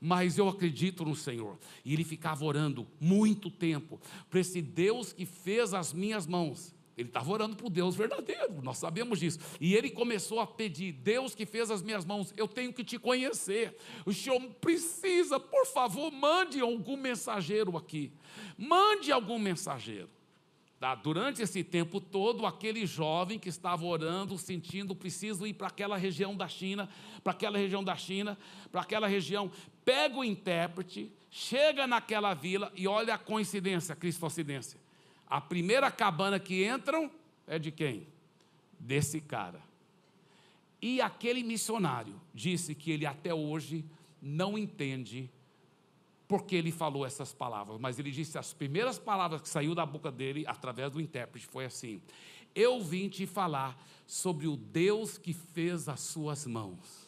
mas eu acredito no Senhor. E ele ficava orando muito tempo para esse Deus que fez as minhas mãos. Ele estava orando para o Deus verdadeiro, nós sabemos disso. E ele começou a pedir: Deus que fez as minhas mãos, eu tenho que te conhecer. O Senhor precisa, por favor, mande algum mensageiro aqui. Mande algum mensageiro. Tá? Durante esse tempo todo, aquele jovem que estava orando, sentindo, preciso ir para aquela região da China, para aquela região da China, para aquela região, pega o intérprete, chega naquela vila e olha a coincidência, a cristocidência. A primeira cabana que entram é de quem? Desse cara. E aquele missionário disse que ele até hoje não entende porque ele falou essas palavras, mas ele disse as primeiras palavras que saiu da boca dele através do intérprete foi assim: Eu vim te falar sobre o Deus que fez as suas mãos.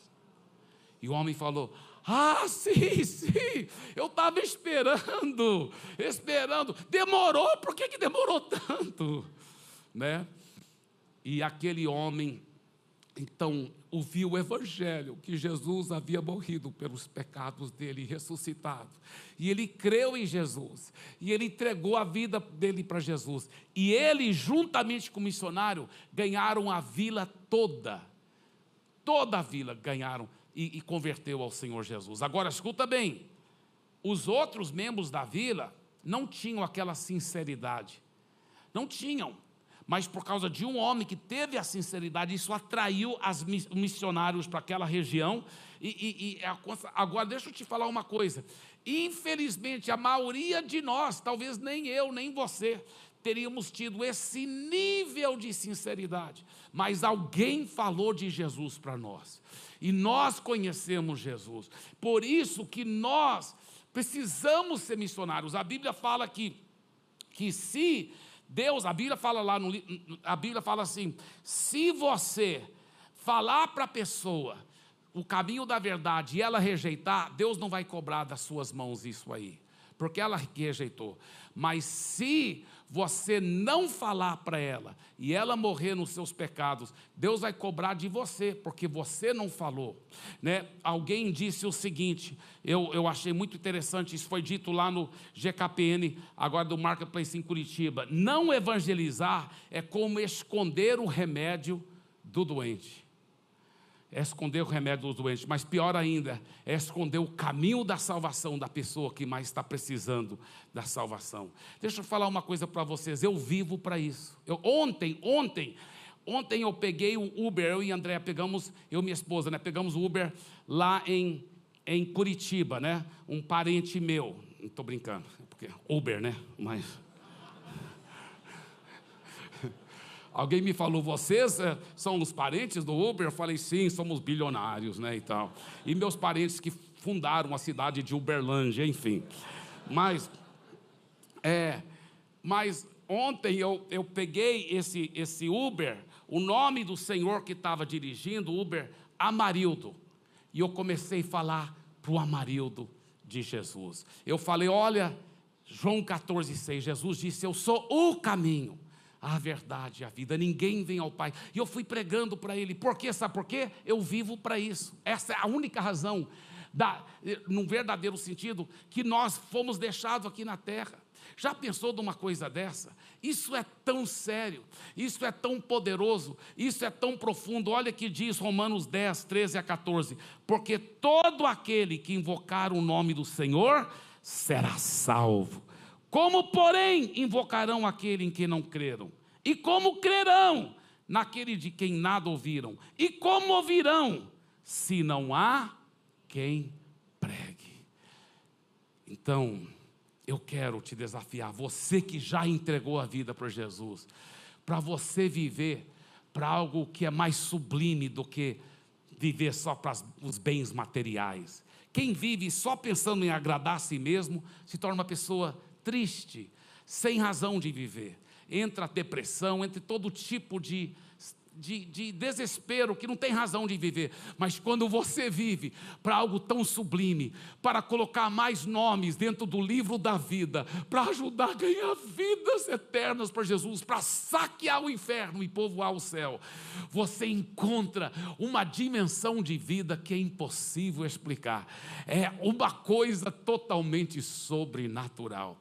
E o homem falou: Ah, sim, sim, eu estava esperando, esperando. Demorou, por que, que demorou tanto? Né? E aquele homem então, ouviu o evangelho que Jesus havia morrido pelos pecados dele e ressuscitado. E ele creu em Jesus. E ele entregou a vida dele para Jesus. E ele, juntamente com o missionário, ganharam a vila toda. toda a vila ganharam e, e converteu ao Senhor Jesus. Agora, escuta bem: os outros membros da vila não tinham aquela sinceridade. Não tinham. Mas por causa de um homem que teve a sinceridade, isso atraiu os missionários para aquela região. E, e, e, agora, deixa eu te falar uma coisa. Infelizmente, a maioria de nós, talvez nem eu, nem você, teríamos tido esse nível de sinceridade. Mas alguém falou de Jesus para nós. E nós conhecemos Jesus. Por isso que nós precisamos ser missionários. A Bíblia fala que, que se Deus, a Bíblia fala lá no a Bíblia fala assim: se você falar para a pessoa o caminho da verdade e ela rejeitar, Deus não vai cobrar das suas mãos isso aí, porque ela rejeitou. Mas se você não falar para ela e ela morrer nos seus pecados, Deus vai cobrar de você, porque você não falou. Né? Alguém disse o seguinte, eu, eu achei muito interessante, isso foi dito lá no GKPN, agora do Marketplace em Curitiba. Não evangelizar é como esconder o remédio do doente é esconder o remédio dos doentes, mas pior ainda, é esconder o caminho da salvação da pessoa que mais está precisando da salvação. Deixa eu falar uma coisa para vocês, eu vivo para isso. Eu, ontem, ontem, ontem eu peguei o Uber, eu e a Andréa pegamos, eu e minha esposa, né, pegamos o Uber lá em, em Curitiba, né, um parente meu, não estou brincando, porque Uber, né, mas Alguém me falou, vocês é, são os parentes do Uber? Eu falei, sim, somos bilionários, né, e tal. E meus parentes que fundaram a cidade de Uberlândia, enfim. Mas, é, mas ontem eu, eu peguei esse, esse Uber, o nome do senhor que estava dirigindo o Uber, Amarildo. E eu comecei a falar para o Amarildo de Jesus. Eu falei, olha, João 14,6, Jesus disse, eu sou o caminho a verdade e a vida. Ninguém vem ao Pai. E eu fui pregando para ele. Por quê? Sabe por quê? Eu vivo para isso. Essa é a única razão, da, num verdadeiro sentido, que nós fomos deixados aqui na terra. Já pensou de uma coisa dessa? Isso é tão sério, isso é tão poderoso, isso é tão profundo. Olha que diz Romanos 10, 13 a 14: Porque todo aquele que invocar o nome do Senhor será salvo. Como, porém, invocarão aquele em quem não creram? E como crerão naquele de quem nada ouviram? E como ouvirão se não há quem pregue? Então, eu quero te desafiar, você que já entregou a vida para Jesus, para você viver para algo que é mais sublime do que viver só para os bens materiais. Quem vive só pensando em agradar a si mesmo se torna uma pessoa triste, sem razão de viver. Entra a depressão, entra todo tipo de, de, de, desespero que não tem razão de viver. Mas quando você vive para algo tão sublime, para colocar mais nomes dentro do livro da vida, para ajudar a ganhar vidas eternas para Jesus, para saquear o inferno e povoar o céu, você encontra uma dimensão de vida que é impossível explicar. É uma coisa totalmente sobrenatural.